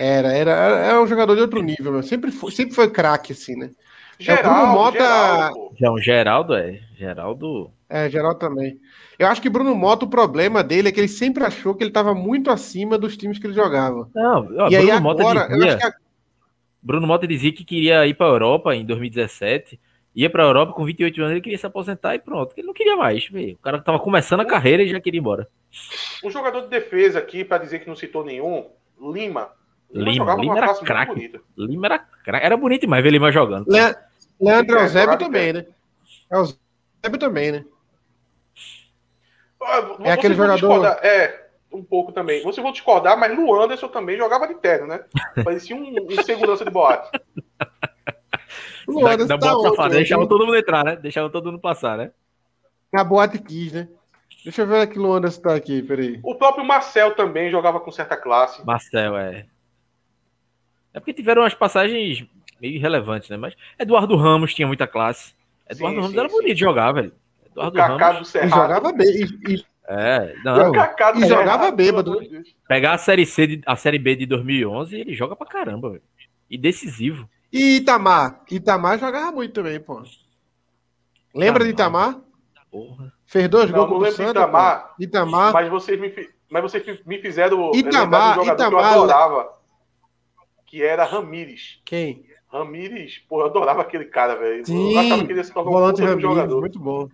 Era, era, era um jogador de outro nível, meu. Sempre foi, sempre foi craque, assim, né? Geraldo, é, o Bruno Mota. Geraldo, Não, Geraldo é. Geraldo. É, Geraldo também. Eu acho que Bruno Mota, o problema dele é que ele sempre achou que ele estava muito acima dos times que ele jogava. Não, ó, e Bruno aí Mota agora, dizia... eu acho que a Bruno Mota dizia que queria ir para a Europa em 2017. Ia para a Europa com 28 anos, ele queria se aposentar e pronto. Ele não queria mais. Véio. O cara estava começando a carreira e já queria ir embora. Um jogador de defesa aqui, para dizer que não citou nenhum, Lima. Lima, Lima, era craque. Lima era craque. Era bonito demais ver Lima jogando. Le... Leandro é, Eusébio também, né? Eusébio também, né? Ah, é aquele jogador. É, um pouco também. Vocês vão discordar, mas Lu Anderson também jogava de terno, né? Parecia um, um segurança de boate. Lu Anderson da, da tá onde, Deixava todo mundo entrar, né? Deixava todo mundo passar, né? Na boate quis, né? Deixa eu ver aqui o Anderson tá aqui, peraí. O próprio Marcel também jogava com certa classe. Marcel, é. É porque tiveram umas passagens meio irrelevantes, né? Mas Eduardo Ramos tinha muita classe. Eduardo sim, Ramos sim, era bonito de jogar, velho. Eduardo o Ramos. Do jogava bem. E, e é, não. E jogava bêbado. Pegar a série C, de, a série B de 2011, ele joga pra caramba, véio. E decisivo. E Itamar? Itamar jogava muito também, pô. Lembra de Itamar? Porra. Fez dois gols com o Santos. Itamar, Itamar. Mas vocês me, mas vocês me fizeram Itamar, um Itamar, que eu adorava. Que era Ramires. Quem? Ramires, pô, eu adorava aquele cara, velho. Sim, eu achava que ele ia se tornar um Ramires, jogador. Muito bom.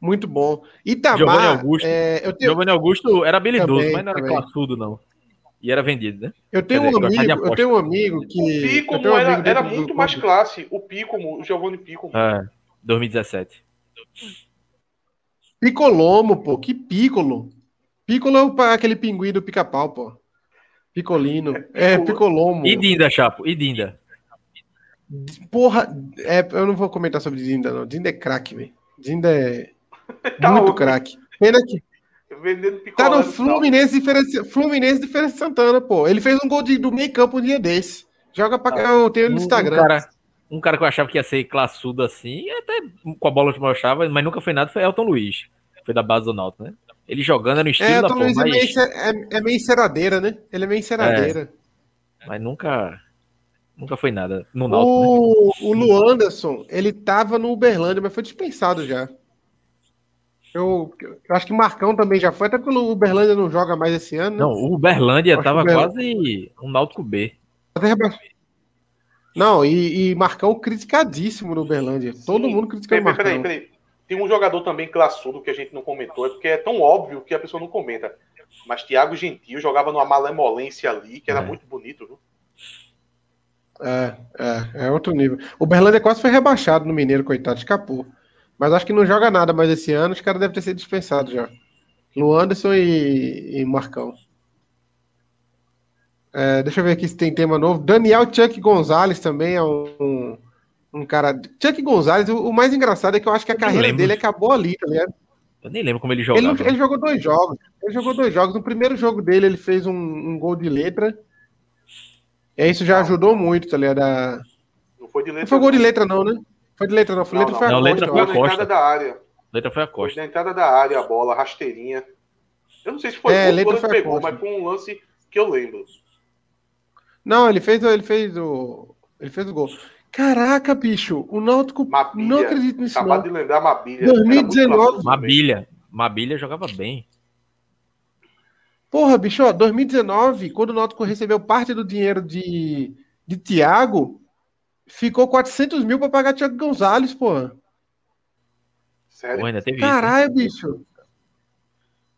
Muito bom. Itamar. Giovanni Augusto. É, eu tenho... Giovanni Augusto era habilidoso, também, mas não era também. classudo, não. E era vendido, né? Eu tenho, dizer, um amigo, eu tenho um amigo que. O Pico um era, era muito mais classe. O Pico, o Giovanni Pico. É, 2017. Picolomo, pô. Que Piccolo. Piccolo é aquele pinguim do pica-pau, pô. Picolino. É, é Picolomo. E Dinda, Chapo. E Dinda. Porra, é, eu não vou comentar sobre Dinda, não. Dinda é craque, velho. Dinda é tá Muito craque. Pena que. Tá no Fluminense diferença, Fluminense diferença Santana, pô. Ele fez um gol de, do meio campo um dia desse. Joga pra cá, eu tenho no Instagram. Um cara, um cara que eu achava que ia ser classudo assim, até com a bola que eu achava, mas nunca foi nada, foi Elton Luiz. Foi da base do Náutico, né? Ele jogando no estilo é, da Luiz porra, é, meio, é, é meio enceradeira, né? Ele é meio enceradeira. É, mas nunca nunca foi nada no Náutico. O, né? o Lu Anderson, ele tava no Uberlândia, mas foi dispensado já. Eu, eu acho que o Marcão também já foi, até porque o Uberlândia não joga mais esse ano. Né? Não, o Uberlândia tava quase um Náutico B. Não, e, e Marcão criticadíssimo no Uberlândia. Sim. Todo mundo criticando o Marcão. Peraí, peraí. Tem um jogador também classudo que a gente não comentou, é porque é tão óbvio que a pessoa não comenta. Mas Thiago Gentil jogava numa malemolência ali, que era é. muito bonito, viu? É, é, é outro nível. O Berlândia quase foi rebaixado no Mineiro, coitado, escapou. Mas acho que não joga nada mais esse ano, os caras devem ter sido dispensados já. Luanderson e, e Marcão. É, deixa eu ver aqui se tem tema novo. Daniel Chuck Gonzalez também é um, um, cara. Chuck Gonzalez, o, o, mais engraçado é que eu acho que a eu carreira dele acabou ali, tá ligado? Eu nem lembro como ele jogava. Ele, ele, jogou dois jogos. Ele jogou dois jogos. No primeiro jogo dele, ele fez um, um gol de letra. E isso já ajudou muito, tá ligado? A... Não foi de letra. Não foi gol de letra, não, né? Foi de letra, não. Foi, não, letra, não. Foi a não, Costa, letra foi a Costa. entrada da área. Letra foi a Costa. Foi na entrada da área, a bola, rasteirinha. Eu não sei se foi é, letra foi pegou, mas foi um lance que eu lembro. Não, ele fez, ele fez o. Ele fez o gol. Caraca, bicho, o Náutico. Mabilha, não acredito nisso. Acabado de lembrar Mabilha. 2019. Mabilha. Mabilha jogava bem. Porra, bicho, ó, 2019, quando o Náutico recebeu parte do dinheiro de, de Thiago, ficou 400 mil pra pagar Thiago Gonzalez, porra. Sério? Pô, ainda teve Caralho, isso, né? bicho.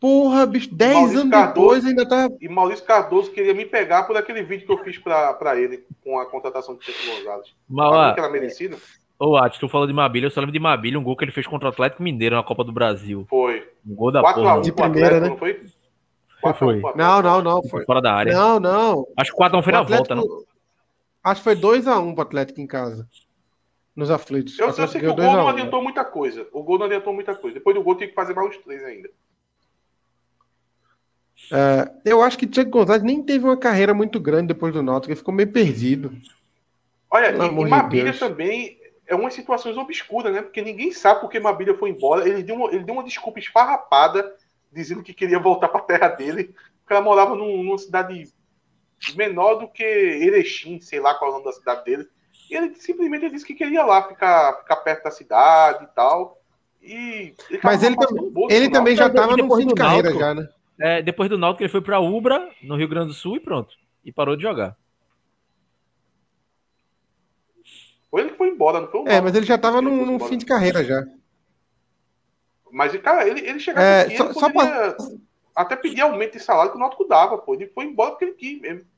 Porra, bicho, 10 anos Cardoso, depois ainda tá. E Maurício Cardoso queria me pegar por aquele vídeo que eu fiz pra, pra ele com a contratação de Thiago Gonzalez. Mas, que era merecido? Ô, Ati, tu falou de Mabilha, eu só lembro de Mabilha, um gol que ele fez contra o Atlético Mineiro na Copa do Brasil. Foi. Um gol da porra. de primeira, né? Não foi? foi. Não, não, não. Foi. Fora da área. Não, não. Acho que o 4 não foi na volta, não. Acho que foi 2x1 um pro Atlético em casa. Nos aflitos. Eu, eu sei que o gol não adiantou né? muita coisa. O gol não adiantou muita coisa. Depois do gol tinha que fazer mais uns três ainda. É, eu acho que Thiago Gonzalez nem teve uma carreira muito grande depois do Náutico, ele ficou meio perdido. Olha, e, e Mabilha também é umas situações obscuras, né? Porque ninguém sabe porque Mabilha foi embora. Ele deu uma, ele deu uma desculpa esfarrapada, dizendo que queria voltar para a terra dele, porque ela morava num, numa cidade menor do que Erechim, sei lá qual é o nome da cidade dele. E ele simplesmente disse que queria lá ficar, ficar perto da cidade e tal. E ele Mas ele, tam ele também já estava no fim de carreira já, né? É, depois do Náutico ele foi para Ubra, no Rio Grande do Sul e pronto. E parou de jogar. Ou ele foi embora, não foi o É, mas ele já estava no, no fim de carreira já. Mas, cara, ele, ele chegava é, aqui, só, ele só pra... até pedir aumento de salário que o Náutico dava, pô. Ele foi embora porque ele quis mesmo.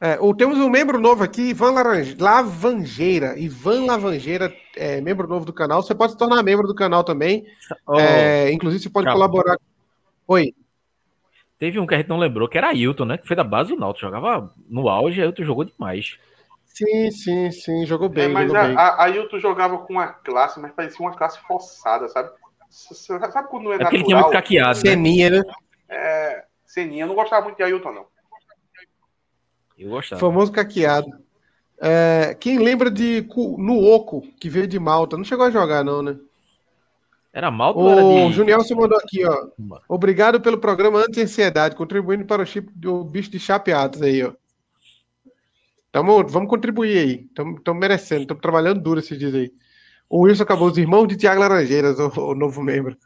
É, ou temos um membro novo aqui, Ivan Laranje... Lavangeira. Ivan Lavangeira, é, membro novo do canal. Você pode se tornar membro do canal também. Oh, é, inclusive, você pode calma. colaborar. Oi. Teve um que a gente não lembrou, que era Ailton, né? Que foi da base do Náutico. Jogava no auge, Ailton jogou demais. Sim, sim, sim. Jogou bem. É, mas a, bem. a, Ailton jogava com uma classe, mas parecia uma classe forçada, sabe? Sabe quando não é, é natural? ele tinha muito caqueado, né? Ceninha, né? É, Ceninha. Eu não gostava muito de Ailton, não. Eu gostava. Famoso caqueado. É, quem lembra de Nuoco, que veio de Malta? Não chegou a jogar, não, né? Era Malta o ou era de... Juniel se mandou aqui, ó. Obrigado pelo programa Anti-Ansiedade, contribuindo para o chip do bicho de chapeados aí, ó. Tamo, vamos contribuir aí. Estamos merecendo, estamos trabalhando duro esses dias aí. O Wilson acabou, os irmãos de Tiago Laranjeiras, o, o, novo membro.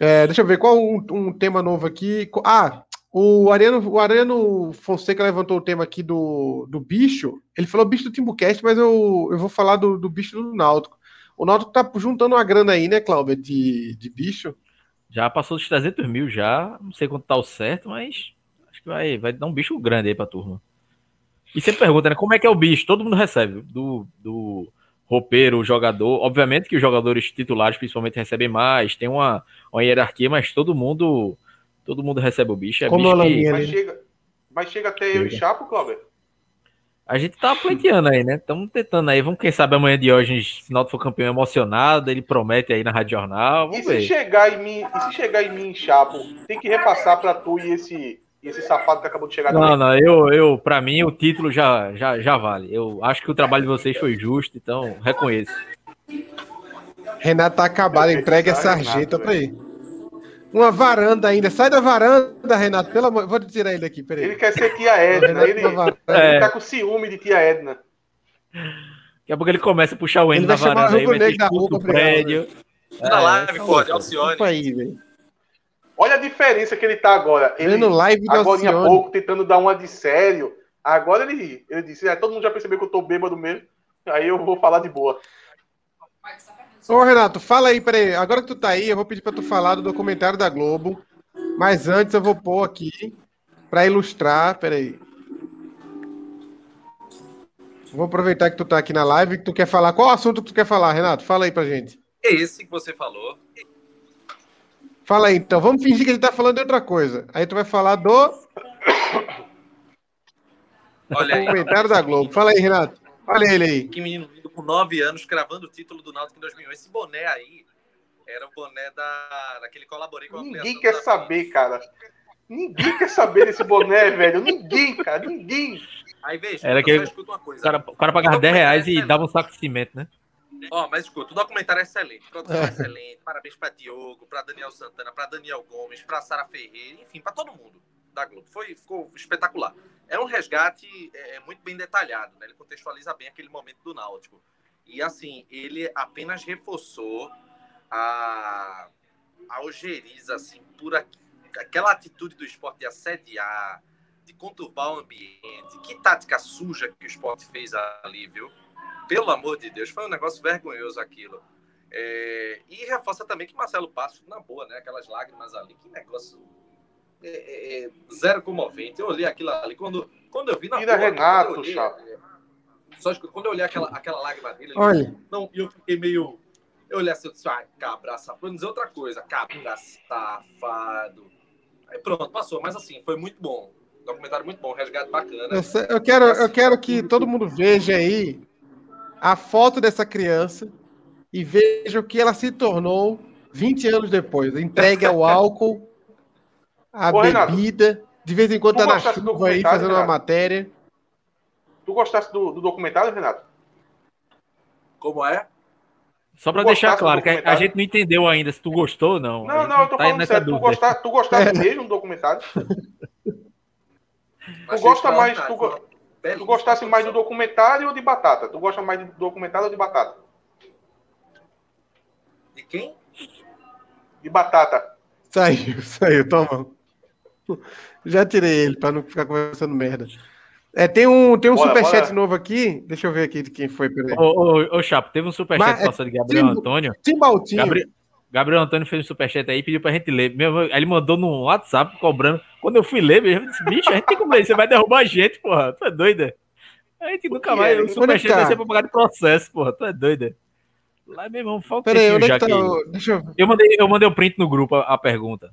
É, deixa eu ver, qual um, um tema novo aqui? Ah, o Ariano, o Ariano Fonseca levantou o tema aqui do, do bicho. Ele falou bicho do Timbucast, mas eu, eu vou falar do, do bicho do Náutico. O Náutico tá juntando uma grana aí, né, Cláudia, de, de bicho. Já passou dos 300 mil já. Não sei quanto tá o certo, mas acho que vai, vai dar um bicho grande aí pra turma. E você pergunta, né, como é que é o bicho? Todo mundo recebe. Do, do roupeiro, o jogador. Obviamente que os jogadores titulares principalmente recebem mais. Tem uma, uma hierarquia, mas todo mundo Todo mundo recebe o bicho. É Como bicho que... mas, chega, mas chega até chega. eu e Chapo, Cláudio? A gente tá pleiteando aí, né? Estamos tentando aí. Vamos, quem sabe amanhã de hoje, se o Náutico for campeão emocionado, ele promete aí na Rádio Jornal. Vamos e ver. se chegar em mim, e se chegar em mim, Chapo, tem que repassar para tu e esse, esse safado que acabou de chegar Não, também. não, eu, eu, para mim, o título já, já, já vale. Eu acho que o trabalho de vocês foi justo, então reconheço. Renato tá acabado, entrega essa sarjeta para aí uma varanda ainda. Sai da varanda, Renato. Pelo amor, vou tirar ele aqui, peraí. Ele quer ser tia Edna. ele, ele tá com ciúme de tia Edna. Daqui a pouco ele começa a puxar o Endo na varanda aí, vai ter da rua, prédio. Na live, Alcione. Aí, Olha a diferença que ele tá agora. Ele, no live agora há pouco, tentando dar uma de sério. Agora ele, ele disse, é, todo mundo já percebeu que eu tô bêbado mesmo. Aí eu vou falar de boa. Ô, Renato, fala aí, peraí. Agora que tu tá aí, eu vou pedir pra tu falar do documentário da Globo. Mas antes eu vou pôr aqui para ilustrar. Peraí. Vou aproveitar que tu tá aqui na live que tu quer falar. Qual assunto que tu quer falar, Renato? Fala aí pra gente. É esse que você falou. Fala aí, então. Vamos fingir que ele tá falando de outra coisa. Aí tu vai falar do. Olha aí. Comentário da Globo. Fala aí, Renato. Olha ele aí. Que menino lindo com 9 anos cravando o título do Náutico em 2001. Esse boné aí era o boné da, daquele colaborei com a Ninguém quer saber, cara. Ninguém quer saber desse boné, velho. Ninguém, cara. Ninguém. Aí veja, Era eu que uma coisa. O cara, o cara pagava O 10 reais e dava um saco de cimento, né? Ó, mas escuta, o documentário é excelente, produção é excelente, parabéns pra Diogo, pra Daniel Santana, pra Daniel Gomes, pra Sara Ferreira, enfim, pra todo mundo da Globo. Foi, ficou espetacular. É um resgate é, muito bem detalhado, né? Ele contextualiza bem aquele momento do Náutico. E assim, ele apenas reforçou a, a ojeriza, assim, por aqui, aquela atitude do esporte de assediar, de conturbar o ambiente. Que tática suja que o esporte fez ali, viu? Pelo amor de Deus, foi um negócio vergonhoso aquilo. É, e reforça também que Marcelo Passos, na boa, né? Aquelas lágrimas ali, que negócio é, é, é, zero comovente. Eu olhei aquilo ali, quando, quando eu vi na Tira boa, Renato, quando olhei, chato. é, só escuta, quando eu olhei aquela, aquela lágrima dele, Olha. não, e eu fiquei meio. Eu olhei assim, eu disse, ah, cabra safado. Vou dizer outra coisa, cabra safado. Aí pronto, passou. Mas assim, foi muito bom. Documentário muito bom, resgate bacana. Eu, sei- eu quero, eu quero que todo mundo veja aí a foto dessa criança e veja o que ela se tornou 20 anos depois. Entregue ao álcool, a Ô, Renato, bebida, de vez em quando tu tá na do chuva aí fazendo uma Renato? matéria. Tu gostasse do, do documentário, Renato? Como é? Só pra Tu deixar do claro, que a, gente não entendeu ainda se tu gostou ou não. Não, não, eu tô tá falando sério. Tu gostasse, tu gostasse mesmo do documentário? Achei gosta mais- extraordinário, tu uma Tu gostasse mais do documentário ou de batata? Tu gosta mais de documentário ou de batata? De quem? De batata. Saiu, saiu, toma. Já tirei ele pra não ficar conversando merda. É, tem um, tem um Bora, superchat bora. novo aqui. Deixa eu ver aqui de quem foi. Peraí. Ô, ô, ô, Chapo, teve um superchat Mas, é, passado de Gabriel Tim- Antônio. Timbaltinho. Gabriel, Gabriel Antônio fez um superchat aí e pediu pra gente ler. Meu, ele mandou no WhatsApp cobrando. Quando eu fui ler, mesmo, eu disse, bicho, a gente tem como ler, você vai derrubar a gente, porra. Tu é doida? A gente nunca que vai. é? O Onde superchat tá? vai ser pra pagar de processo, porra. Tu é doida? Lá, meu irmão, falta um Peraí, onde é que tá? Deixa eu. Eu mandei, eu mandei o print no grupo a, a pergunta.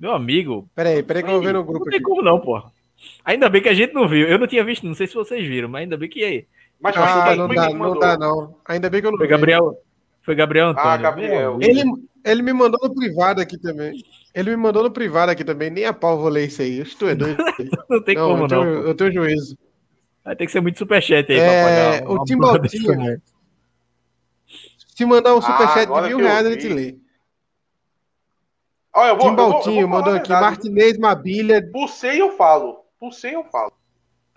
Meu amigo. Peraí, peraí que eu vou ver no grupo Não tem aqui. como não, porra. Ainda bem que a gente não viu. Eu não tinha visto, não sei se vocês viram, mas ainda bem que aí. Mas Ah, não dá, não dá, não. Ainda bem que eu não Foi vi. Gabriel. Foi Gabriel Antônio. Ah, Gabriel. Ele, ele me mandou no privado aqui também. Ele me mandou no privado aqui também. Nem a pau vou ler isso aí. Tu é doido. Não tem não, como eu, tenho, não. pô. eu tenho juízo. Vai ter que ser muito superchat aí É, pra pagar. o Timbaltinho. Se mandar um Ah, superchat de agora mil reais, a vi. gente lê. Olha, eu vou, eu vou- eu vou Timbaltinho falar mandou aqui. Martinez Mabilha. Por 100 eu falo. Por 100 eu falo.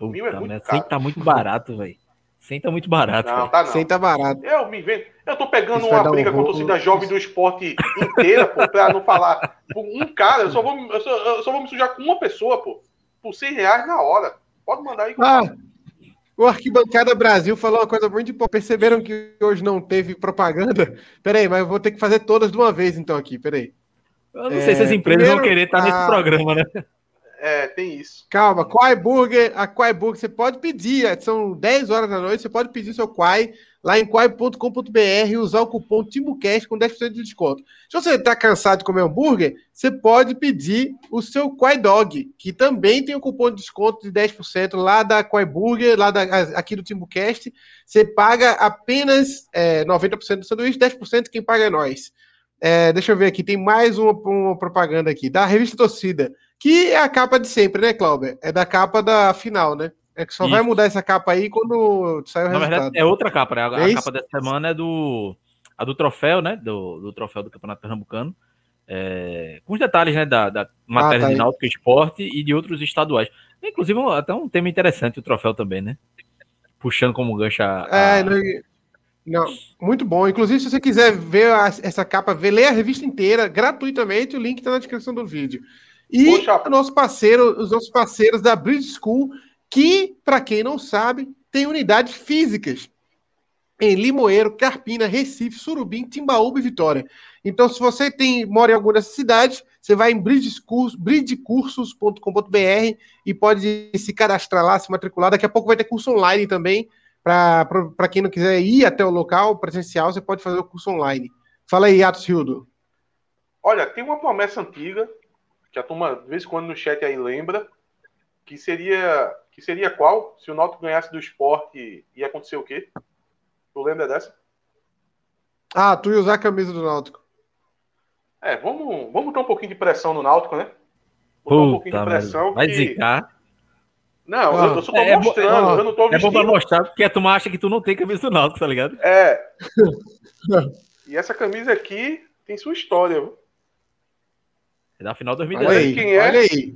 Mil é Puta muito caro. 100 tá muito barato, velho. 100 tá muito barato. Não, tá não. Sem tá barato. Eu me vendo. Eu tô pegando Isso uma dar um briga com a torcida jovem do esporte inteira, pô, pra não falar por um cara. Eu só vou, eu só, eu só vou me sujar com uma pessoa, pô. Por 100 reais na hora. Pode mandar aí. Ah, o Arquibancada Brasil falou uma coisa muito importante. Perceberam que hoje não teve propaganda? Peraí, mas eu vou ter que fazer todas de uma vez então aqui. Peraí. Eu não sei se as É, empresas vão primeiro, querer estar nesse a- programa, né? É, tem isso. Calma, Quai Burger, a Quai Burger, você pode pedir, é, são 10 horas da noite, você pode pedir seu Quai lá em quai.com.br e usar o cupom TimbuCast com 10% de desconto. Se você está cansado de comer hambúrguer, você pode pedir o seu Quai Dog, que também tem o cupom de desconto de 10% lá da Quai Burger, lá da, aqui do TimbuCast. Você paga apenas é, 90% do sanduíche, 10% quem paga é nós. É, deixa eu ver aqui, tem mais uma, uma propaganda aqui, da revista Torcida. Que é a capa de sempre, né, Clauber? É da capa da final, né? É que só vai Isso. mudar essa capa aí quando sair o Na resultado. verdade, é outra capa, né? A, É a capa dessa semana é do. A do troféu, né? Do, do troféu do Campeonato Pernambucano. É, com os detalhes, né? Da, da matéria tá de. Náutico Esporte e de outros estaduais. Inclusive, até um tema interessante o troféu também, né? Puxando como gancho a. a- É, não, não, muito bom. Inclusive, se você quiser ver a- essa capa, ver, ler a revista inteira gratuitamente, o link está na descrição do vídeo. E o nosso parceiro, os nossos parceiros da Bridge School, que, para quem não sabe, tem unidades físicas em Limoeiro, Carpina, Recife, Surubim, Timbaúba e Vitória. Então, se você tem mora em alguma dessas cidades, você vai em bridgecursos.com.br e pode se cadastrar lá, se matricular. Daqui a pouco vai ter curso online também. Para quem não quiser ir até o local presencial, você pode fazer o curso online. Fala aí, Atos Hildo. Olha, tem uma promessa antiga, que a turma, de vez em quando no chat aí lembra, que seria que seria qual? Se o Náutico ganhasse do esporte, ia acontecer o quê? Tu lembra dessa? Ah, tu ia usar a camisa do Náutico. É, vamos, vamos ter um pouquinho de pressão no Náutico, né? Puta, um pouquinho de pressão. Vai que... zicar. Não, ah, eu, só tô é, mostrando, é, eu não tô vestindo. É bom pra mostrar, porque tu acha que tu não tem camisa do Náutico, tá ligado? É. e essa camisa aqui tem sua história, viu? É da final de 2010. Olha aí, quem é? Olha aí.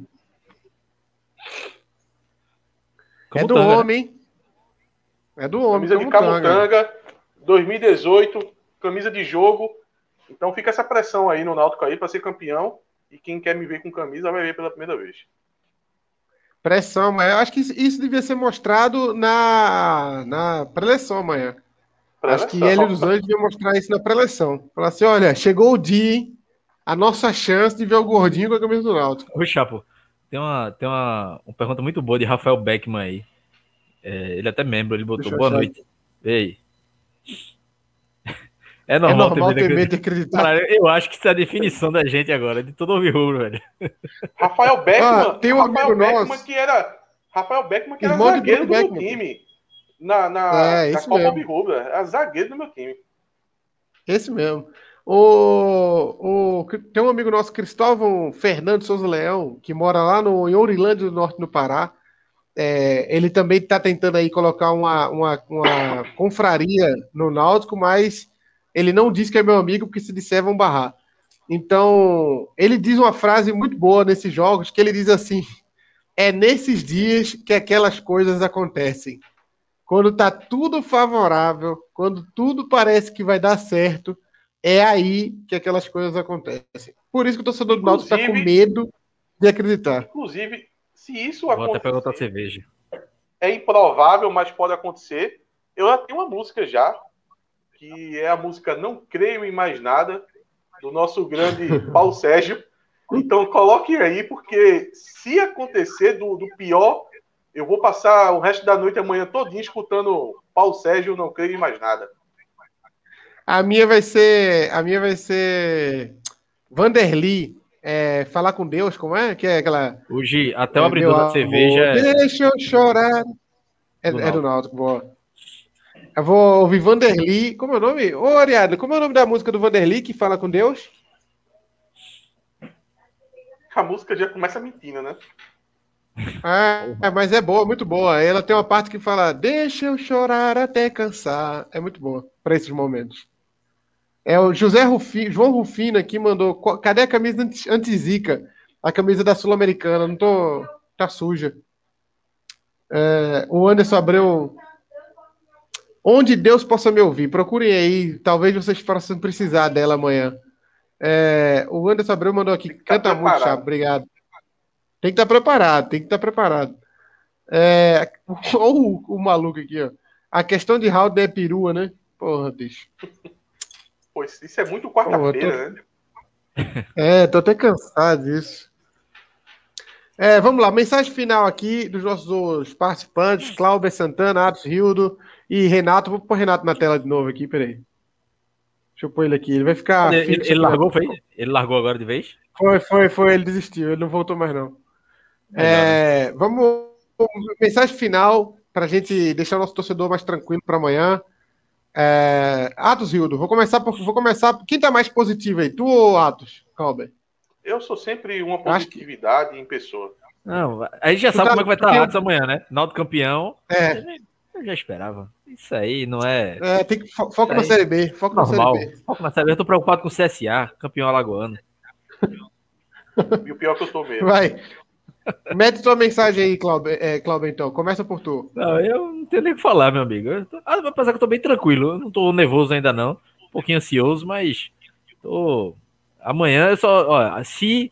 é do tanga, homem, hein? É do homem. Camisa de Camutanga, 2018, camisa de jogo. Então fica essa pressão aí no Náutico aí para ser campeão. E quem quer me ver com camisa vai ver pela primeira vez. Pressão, mas eu acho que isso devia ser mostrado na, na preleção amanhã. Acho que ele dos Anjos devia mostrar isso na preleção. Falar assim: olha, chegou o dia, hein? A nossa chance de ver o gordinho com a camisa do Náutico. Ô, Chapo, tem uma, tem uma, uma pergunta muito boa de Rafael Beckman aí. É, ele é até membro, ele botou boa noite. Ei. É normal, é normal ter, medo de acreditar. Cara, eu acho que isso é a definição da gente agora, de todo ouvir rubro, velho. Rafael Beckman, ah, tem um Rafael Beckman nosso. que era. Rafael Beckman que era Irmão zagueiro do meu time. Na, na, é, na Copa Rubro. Era zagueiro do meu time. Esse mesmo. O, o, tem um amigo nosso, Cristóvão Fernando Souza Leão, que mora lá no, em Ourilândia do Norte, no Pará. É, ele também está tentando aí colocar uma, uma, uma confraria no Náutico, mas ele não diz que é meu amigo, porque se disser vão barrar. Então, ele diz uma frase muito boa nesses jogos, que ele diz assim: é nesses dias que aquelas coisas acontecem. Quando tá tudo favorável, quando tudo parece que vai dar certo, é aí que aquelas coisas acontecem. Por isso que o torcedor do Náutico está com medo de acreditar. Inclusive, se isso Vou acontecer... Vou até perguntar cerveja. É improvável, mas pode acontecer. Eu já tenho uma música já, que é a música Não Creio em Mais Nada, do nosso grande Paulo Sérgio. Então coloque aí, porque se acontecer do, do pior, eu vou passar o resto da noite amanhã todinho escutando Paulo Sérgio Não Creio em Mais Nada. A minha vai ser. A minha vai ser. Vanderly. É, falar com Deus, como é? Que é aquela. Hoje, até o é, abridor da cerveja. É... Deixa eu chorar. É do, é do Náutico, boa. Eu vou ouvir Vanderly. Como é o nome? Ô, Ariadne, como é o nome da música do Vanderly que fala com Deus? A música já começa mentindo, né? É, mas é boa, muito boa. Ela tem uma parte que fala: Deixa eu chorar até cansar. É muito boa para esses momentos. É o José Rufino, João Rufino aqui mandou. Cadê a camisa anti-zica? A camisa da Sul-Americana. Não tô. Tá suja. É, o Anderson Abreu. Onde Deus possa me ouvir. Procurem aí. Talvez vocês possam precisar dela amanhã. É, o Anderson Abreu mandou aqui. Canta muito, Chá. Obrigado. Tem que estar tá preparado. Tem que estar tá preparado. É, o, o maluco aqui, ó. A questão de Raul é perua, né? Porra, bicho. Pô, isso é muito quarta-feira, né? É, tô até cansado disso. É, vamos lá, mensagem final aqui dos nossos participantes, Cláudio Santana, Atos Rildo e Renato. Vou pôr o Renato na tela de novo aqui, peraí. Deixa eu pôr ele aqui, ele vai ficar. Ele, ele, ele largou, foi? Ele largou agora de vez? Foi, foi, foi, ele desistiu, ele não voltou mais não. É, vamos, mensagem final para a gente deixar o nosso torcedor mais tranquilo para amanhã. É... Atos, Hildo, vou começar por, vou começar. Quem tá mais positivo aí? Tu ou Atos, Calber? Eu sou sempre uma positividade que... em pessoa. Não, a gente já tu sabe tá... como é que vai estar tá Atos amanhã, né? Naldo campeão. É. Eu já esperava. Isso aí não é. É, tem que fo foco na Série B. Foco Normal. na Série B. Foco na Série B. Eu tô preocupado com o CSA, campeão alagoano. e o pior que eu tô mesmo. Vai. Mete tua mensagem aí, Cláudio, é, Cláudio, então. Começa por tu. Não, eu não tenho nem o que falar, meu amigo. Eu tô... Ah, apesar que eu tô bem tranquilo. Eu não tô nervoso ainda, não. Um pouquinho ansioso, mas tô. Amanhã eu só. Ó, se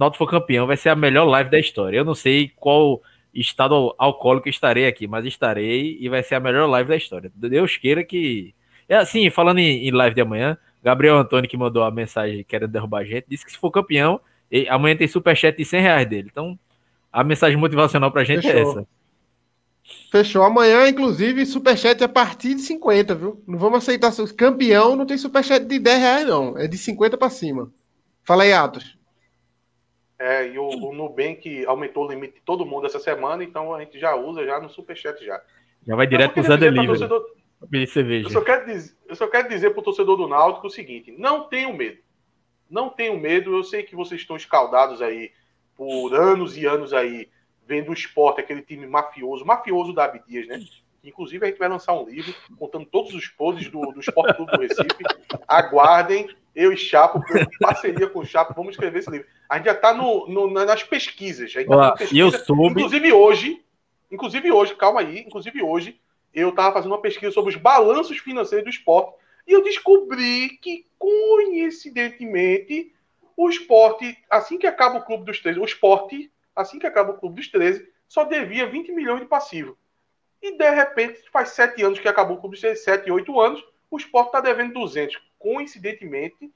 Náutico for campeão, vai ser a melhor live da história. Eu não sei qual estado alcoólico estarei aqui, mas estarei e vai ser a melhor live da história. Deus queira que. É assim, falando em, em live de amanhã, Gabriel Antônio, que mandou a mensagem querendo derrubar a gente, disse que se for campeão, amanhã tem superchat de 100 reais dele. Então, a mensagem motivacional pra gente é Fechou. é essa. Fechou. Amanhã, inclusive, superchat é a partir de 50, viu? Não vamos aceitar. Campeão não tem superchat de 10 reais, não. É de 50 para cima. Fala aí, Atos. É, e o, o Nubank aumentou o limite de todo mundo essa semana, então a gente já usa já no superchat já. Já vai direto pro Zé Delivery. Torcedor... Eu só, quero dizer, eu só quero dizer pro torcedor do Náutico o seguinte, não tenham medo. Não tenham medo, eu sei que vocês estão escaldados aí por anos e anos aí vendo o esporte, aquele time mafioso, mafioso da Abdias, né? Inclusive, a gente vai lançar um livro contando todos os podres do, do Esporte Clube do Recife. Aguardem, eu e Chapo, parceria com o Chapo, vamos escrever esse livro. A gente já está no, no, nas pesquisas. A gente tá pesquisa. eu soube... Inclusive hoje, inclusive hoje, calma aí, inclusive hoje, eu estava fazendo uma pesquisa sobre os balanços financeiros do esporte e eu descobri que, coincidentemente, o esporte, assim que acaba o Clube dos 13, o esporte, assim que acaba o Clube dos 13, só devia 20 milhões de passivo. E de repente, faz sete anos que acabou o Clube dos 13, sete, oito anos, o esporte está devendo 200. Coincidentemente,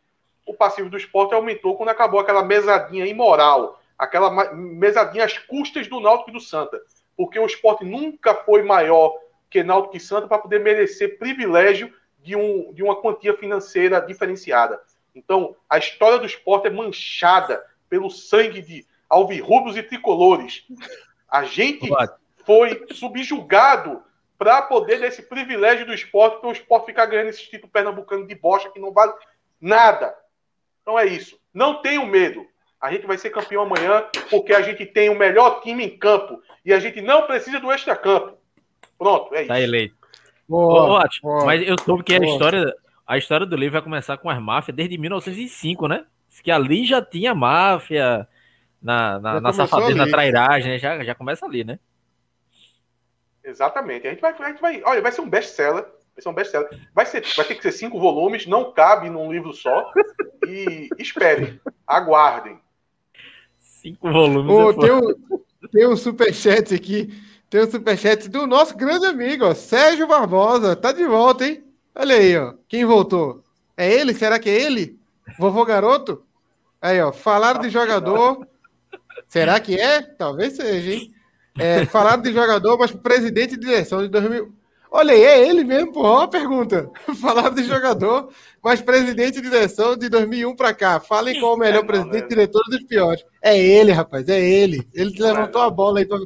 o passivo do esporte aumentou quando acabou aquela mesadinha imoral, aquela mesadinha às custas do Náutico e do Santa. Porque o esporte nunca foi maior que Náutico e Santa para poder merecer privilégio de, um, de uma quantia financeira diferenciada. Então, a história do esporte é manchada pelo sangue de alvirrubos e tricolores. A gente foi subjugado para poder desse privilégio do esporte, para o esporte ficar ganhando esse título pernambucano de bocha que não vale nada. Então é isso. Não tenham medo. A gente vai ser campeão amanhã porque a gente tem o melhor time em campo e a gente não precisa do extra-campo. Pronto, é isso. Tá eleito. Boa, boa, mas eu soube que boa. a história a história do livro vai começar com as máfias desde 1905, né? Que ali já tinha máfia na, na, na safadeza, na trairagem, né? já, já começa ali, né? Exatamente. A gente vai, a gente vai, olha, vai ser um best-seller. Vai ser um best-seller. Vai, ser, vai ter que ser cinco volumes, não cabe num livro só. E esperem, aguardem. Cinco volumes. Oh, é tem, um, tem um superchat aqui. Tem um superchat do nosso grande amigo, ó, Sérgio Barbosa. Tá de volta, hein? Olha aí, ó. Quem voltou? É ele? Será que é ele? Vovô Garoto? Aí, ó. Falaram de jogador. Será que é? Talvez seja, hein? É, falaram de jogador, mas presidente de direção de 2000. Olha aí, é ele mesmo. Ó a pergunta. Falaram de jogador, mas presidente de direção de 2001 para cá. Falem qual o melhor é, presidente né? diretor dos piores. É ele, rapaz, é ele. Ele levantou a bola aí pra...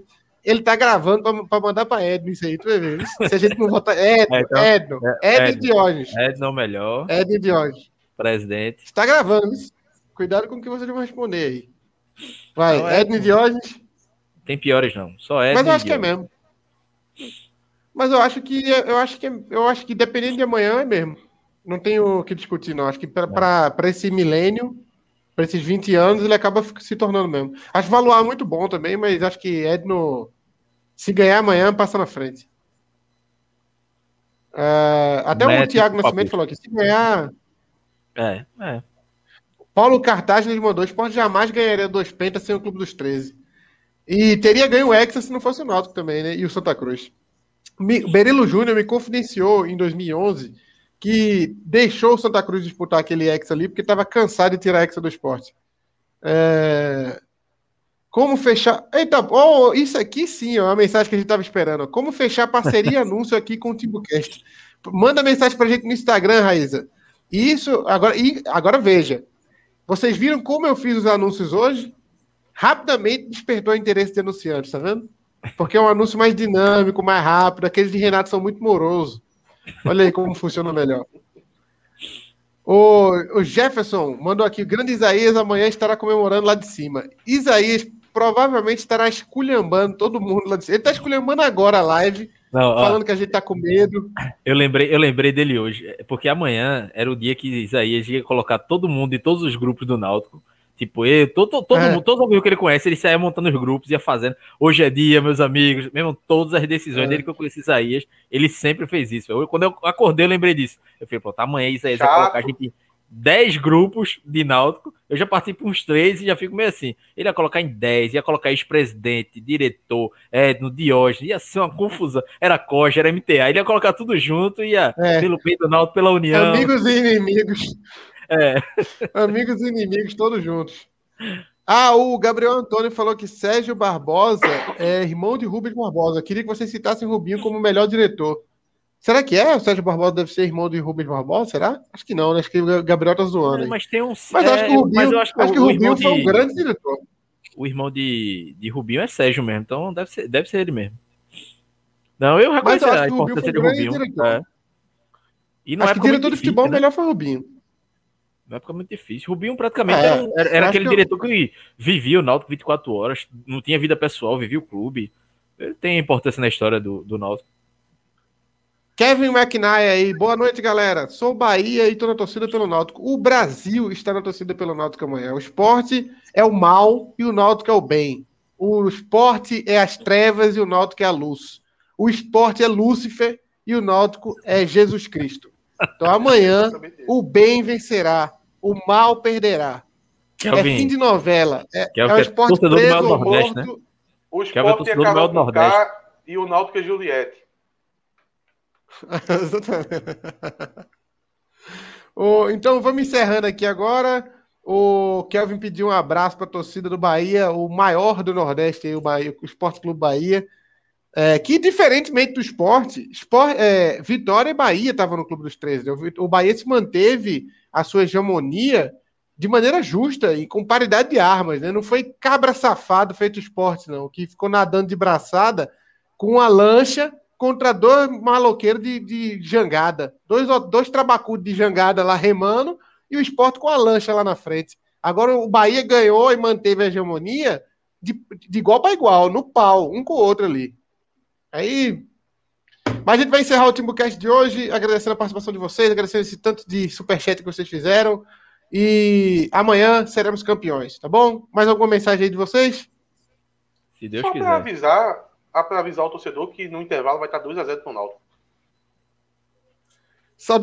Ele tá gravando para mandar para Edno isso aí, tu vai ver. Se a gente não votar. Edno, é, então, Edno, é, Edno, Edno Diógenes. Edno melhor. Edno Diógenes. Presidente. Está gravando isso. Cuidado com o que vocês vão responder aí. Vai, não, Edno Diógenes. Tem piores não, só Edno. Mas eu acho que é mesmo. Mas eu acho que eu acho que eu acho que dependendo de amanhã é mesmo. Não tenho o que discutir não. Acho que para esse milênio para esses 20 anos, ele acaba se tornando mesmo. Acho Valuar muito bom também, mas acho que Edno se ganhar amanhã, passa na frente. Uh, até o Thiago Nascimento falou aqui, se ganhar. É, é. Paulo Cartaz nos mandou: o esporte jamais ganharia dois pentas sem o Clube dos 13. E teria ganho o Hexa se não fosse o Náutico também, né? E o Santa Cruz. Berilo Júnior me confidenciou em 2011 que deixou o Santa Cruz disputar aquele Hexa ali porque estava cansado de tirar a Hexa do esporte. É... Como fechar. Eita, oh, isso aqui sim é uma mensagem que a gente estava esperando. Como fechar parceria e anúncio aqui com o TimbuCast. Manda mensagem para a gente no Instagram, Raíza. Isso, agora, e agora veja. Vocês viram como eu fiz os anúncios hoje? Rapidamente despertou o interesse de anunciantes, tá vendo? Porque é um anúncio mais dinâmico, mais rápido. Aqueles de Renato são muito morosos. Olha aí como funciona melhor. O, o Jefferson mandou aqui: o grande Isaías amanhã estará comemorando lá de cima. Isaías provavelmente estará esculhambando todo mundo lá de cima. Ele está esculhambando agora a live, Não, falando ó, que a gente está com medo. Eu lembrei, eu lembrei dele hoje, porque amanhã era o dia que Isaías ia colocar todo mundo em todos os grupos do Náutico. Tipo, ele, todo, todo é. mundo, todo amigo que ele conhece, ele saia montando os grupos, ia fazendo. Hoje é dia, meus amigos, mesmo todas as decisões é. dele que eu conheci Isaías, ele sempre fez isso. Eu, quando eu acordei, eu lembrei disso. Eu falei, pô, tá amanhã Isaías vai colocar a gente 10 grupos de Náutico, eu já participo uns três e já fico meio assim. Ele ia colocar em 10, ia colocar ex-presidente, diretor, é, no Diógenes, ia ser uma confusão. Era Coja, era MTA, ele ia colocar tudo junto, ia é. pelo peito do Náutico, pela União. Amigos e inimigos. É. Amigos e inimigos, todos juntos. Ah, o Gabriel Antônio falou que Sérgio Barbosa é irmão de Rubens Barbosa. Queria que você citasse Rubinho como melhor diretor. Será que é? O Sérgio Barbosa deve ser irmão de Rubens Barbosa? Será? Acho que não, né? Acho que o Gabriel tá zoando. Mas tem um. Mas é, acho que o Rubinho, acho que acho que o Rubinho foi um grande diretor. O irmão de, de Rubinho é Sérgio mesmo, então deve ser, deve ser ele mesmo. Não, eu reconheço a importância de Rubinho. É. E não acho é que diretor de futebol né? melhor foi o Rubinho. Não é porque é muito difícil. Rubinho praticamente é, era, era aquele que diretor que vivia o Náutico 24 horas, não tinha vida pessoal, vivia o clube. Ele tem importância na história do, do Náutico. Kevin McNair aí, boa noite, galera. Sou Bahia e estou na torcida pelo Náutico. O Brasil está na torcida pelo Náutico amanhã. O esporte é o mal e o Náutico é o bem. O esporte é as trevas e o Náutico é a luz. O esporte é Lúcifer e o Náutico é Jesus Cristo. Então amanhã o bem vencerá, o mal perderá. Kelvin, é fim de novela. É, é o esporte preso ou Nordeste, morto. Né? O esporte é Carol Nordeste. e o Náutico é Juliette. então vamos encerrando aqui agora. O Kelvin pediu um abraço para a torcida do Bahia, o maior do Nordeste, o, Bahia, o Esporte Clube Bahia. É, que, diferentemente do esporte, esporte é, Vitória e Bahia estavam no Clube dos 13. Né? O Bahia se manteve a sua hegemonia de maneira justa e com paridade de armas. Né? Não foi cabra safado feito esporte, não, que ficou nadando de braçada com uma lancha contra dois maloqueiros de, de jangada. Dois, dois trabacudos de jangada lá remando e o esporte com a lancha lá na frente. Agora o Bahia ganhou e manteve a hegemonia de, de igual para igual, no pau, um com o outro ali. Aí. Mas a gente vai encerrar o Timbucast de hoje, agradecendo a participação de vocês, agradecendo esse tanto de superchat que vocês fizeram. E amanhã seremos campeões, tá bom? Mais alguma mensagem aí de vocês? Se Deus Só quiser. Para avisar, para avisar o torcedor que no intervalo vai estar 2x0 pro Náutico.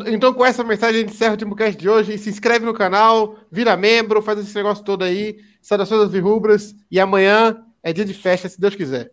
Então, com essa mensagem, a gente encerra o Timbucast de hoje. Se inscreve no canal, vira membro, faz esse negócio todo aí. Saudações das Virrubras. E amanhã é dia de festa, se Deus quiser.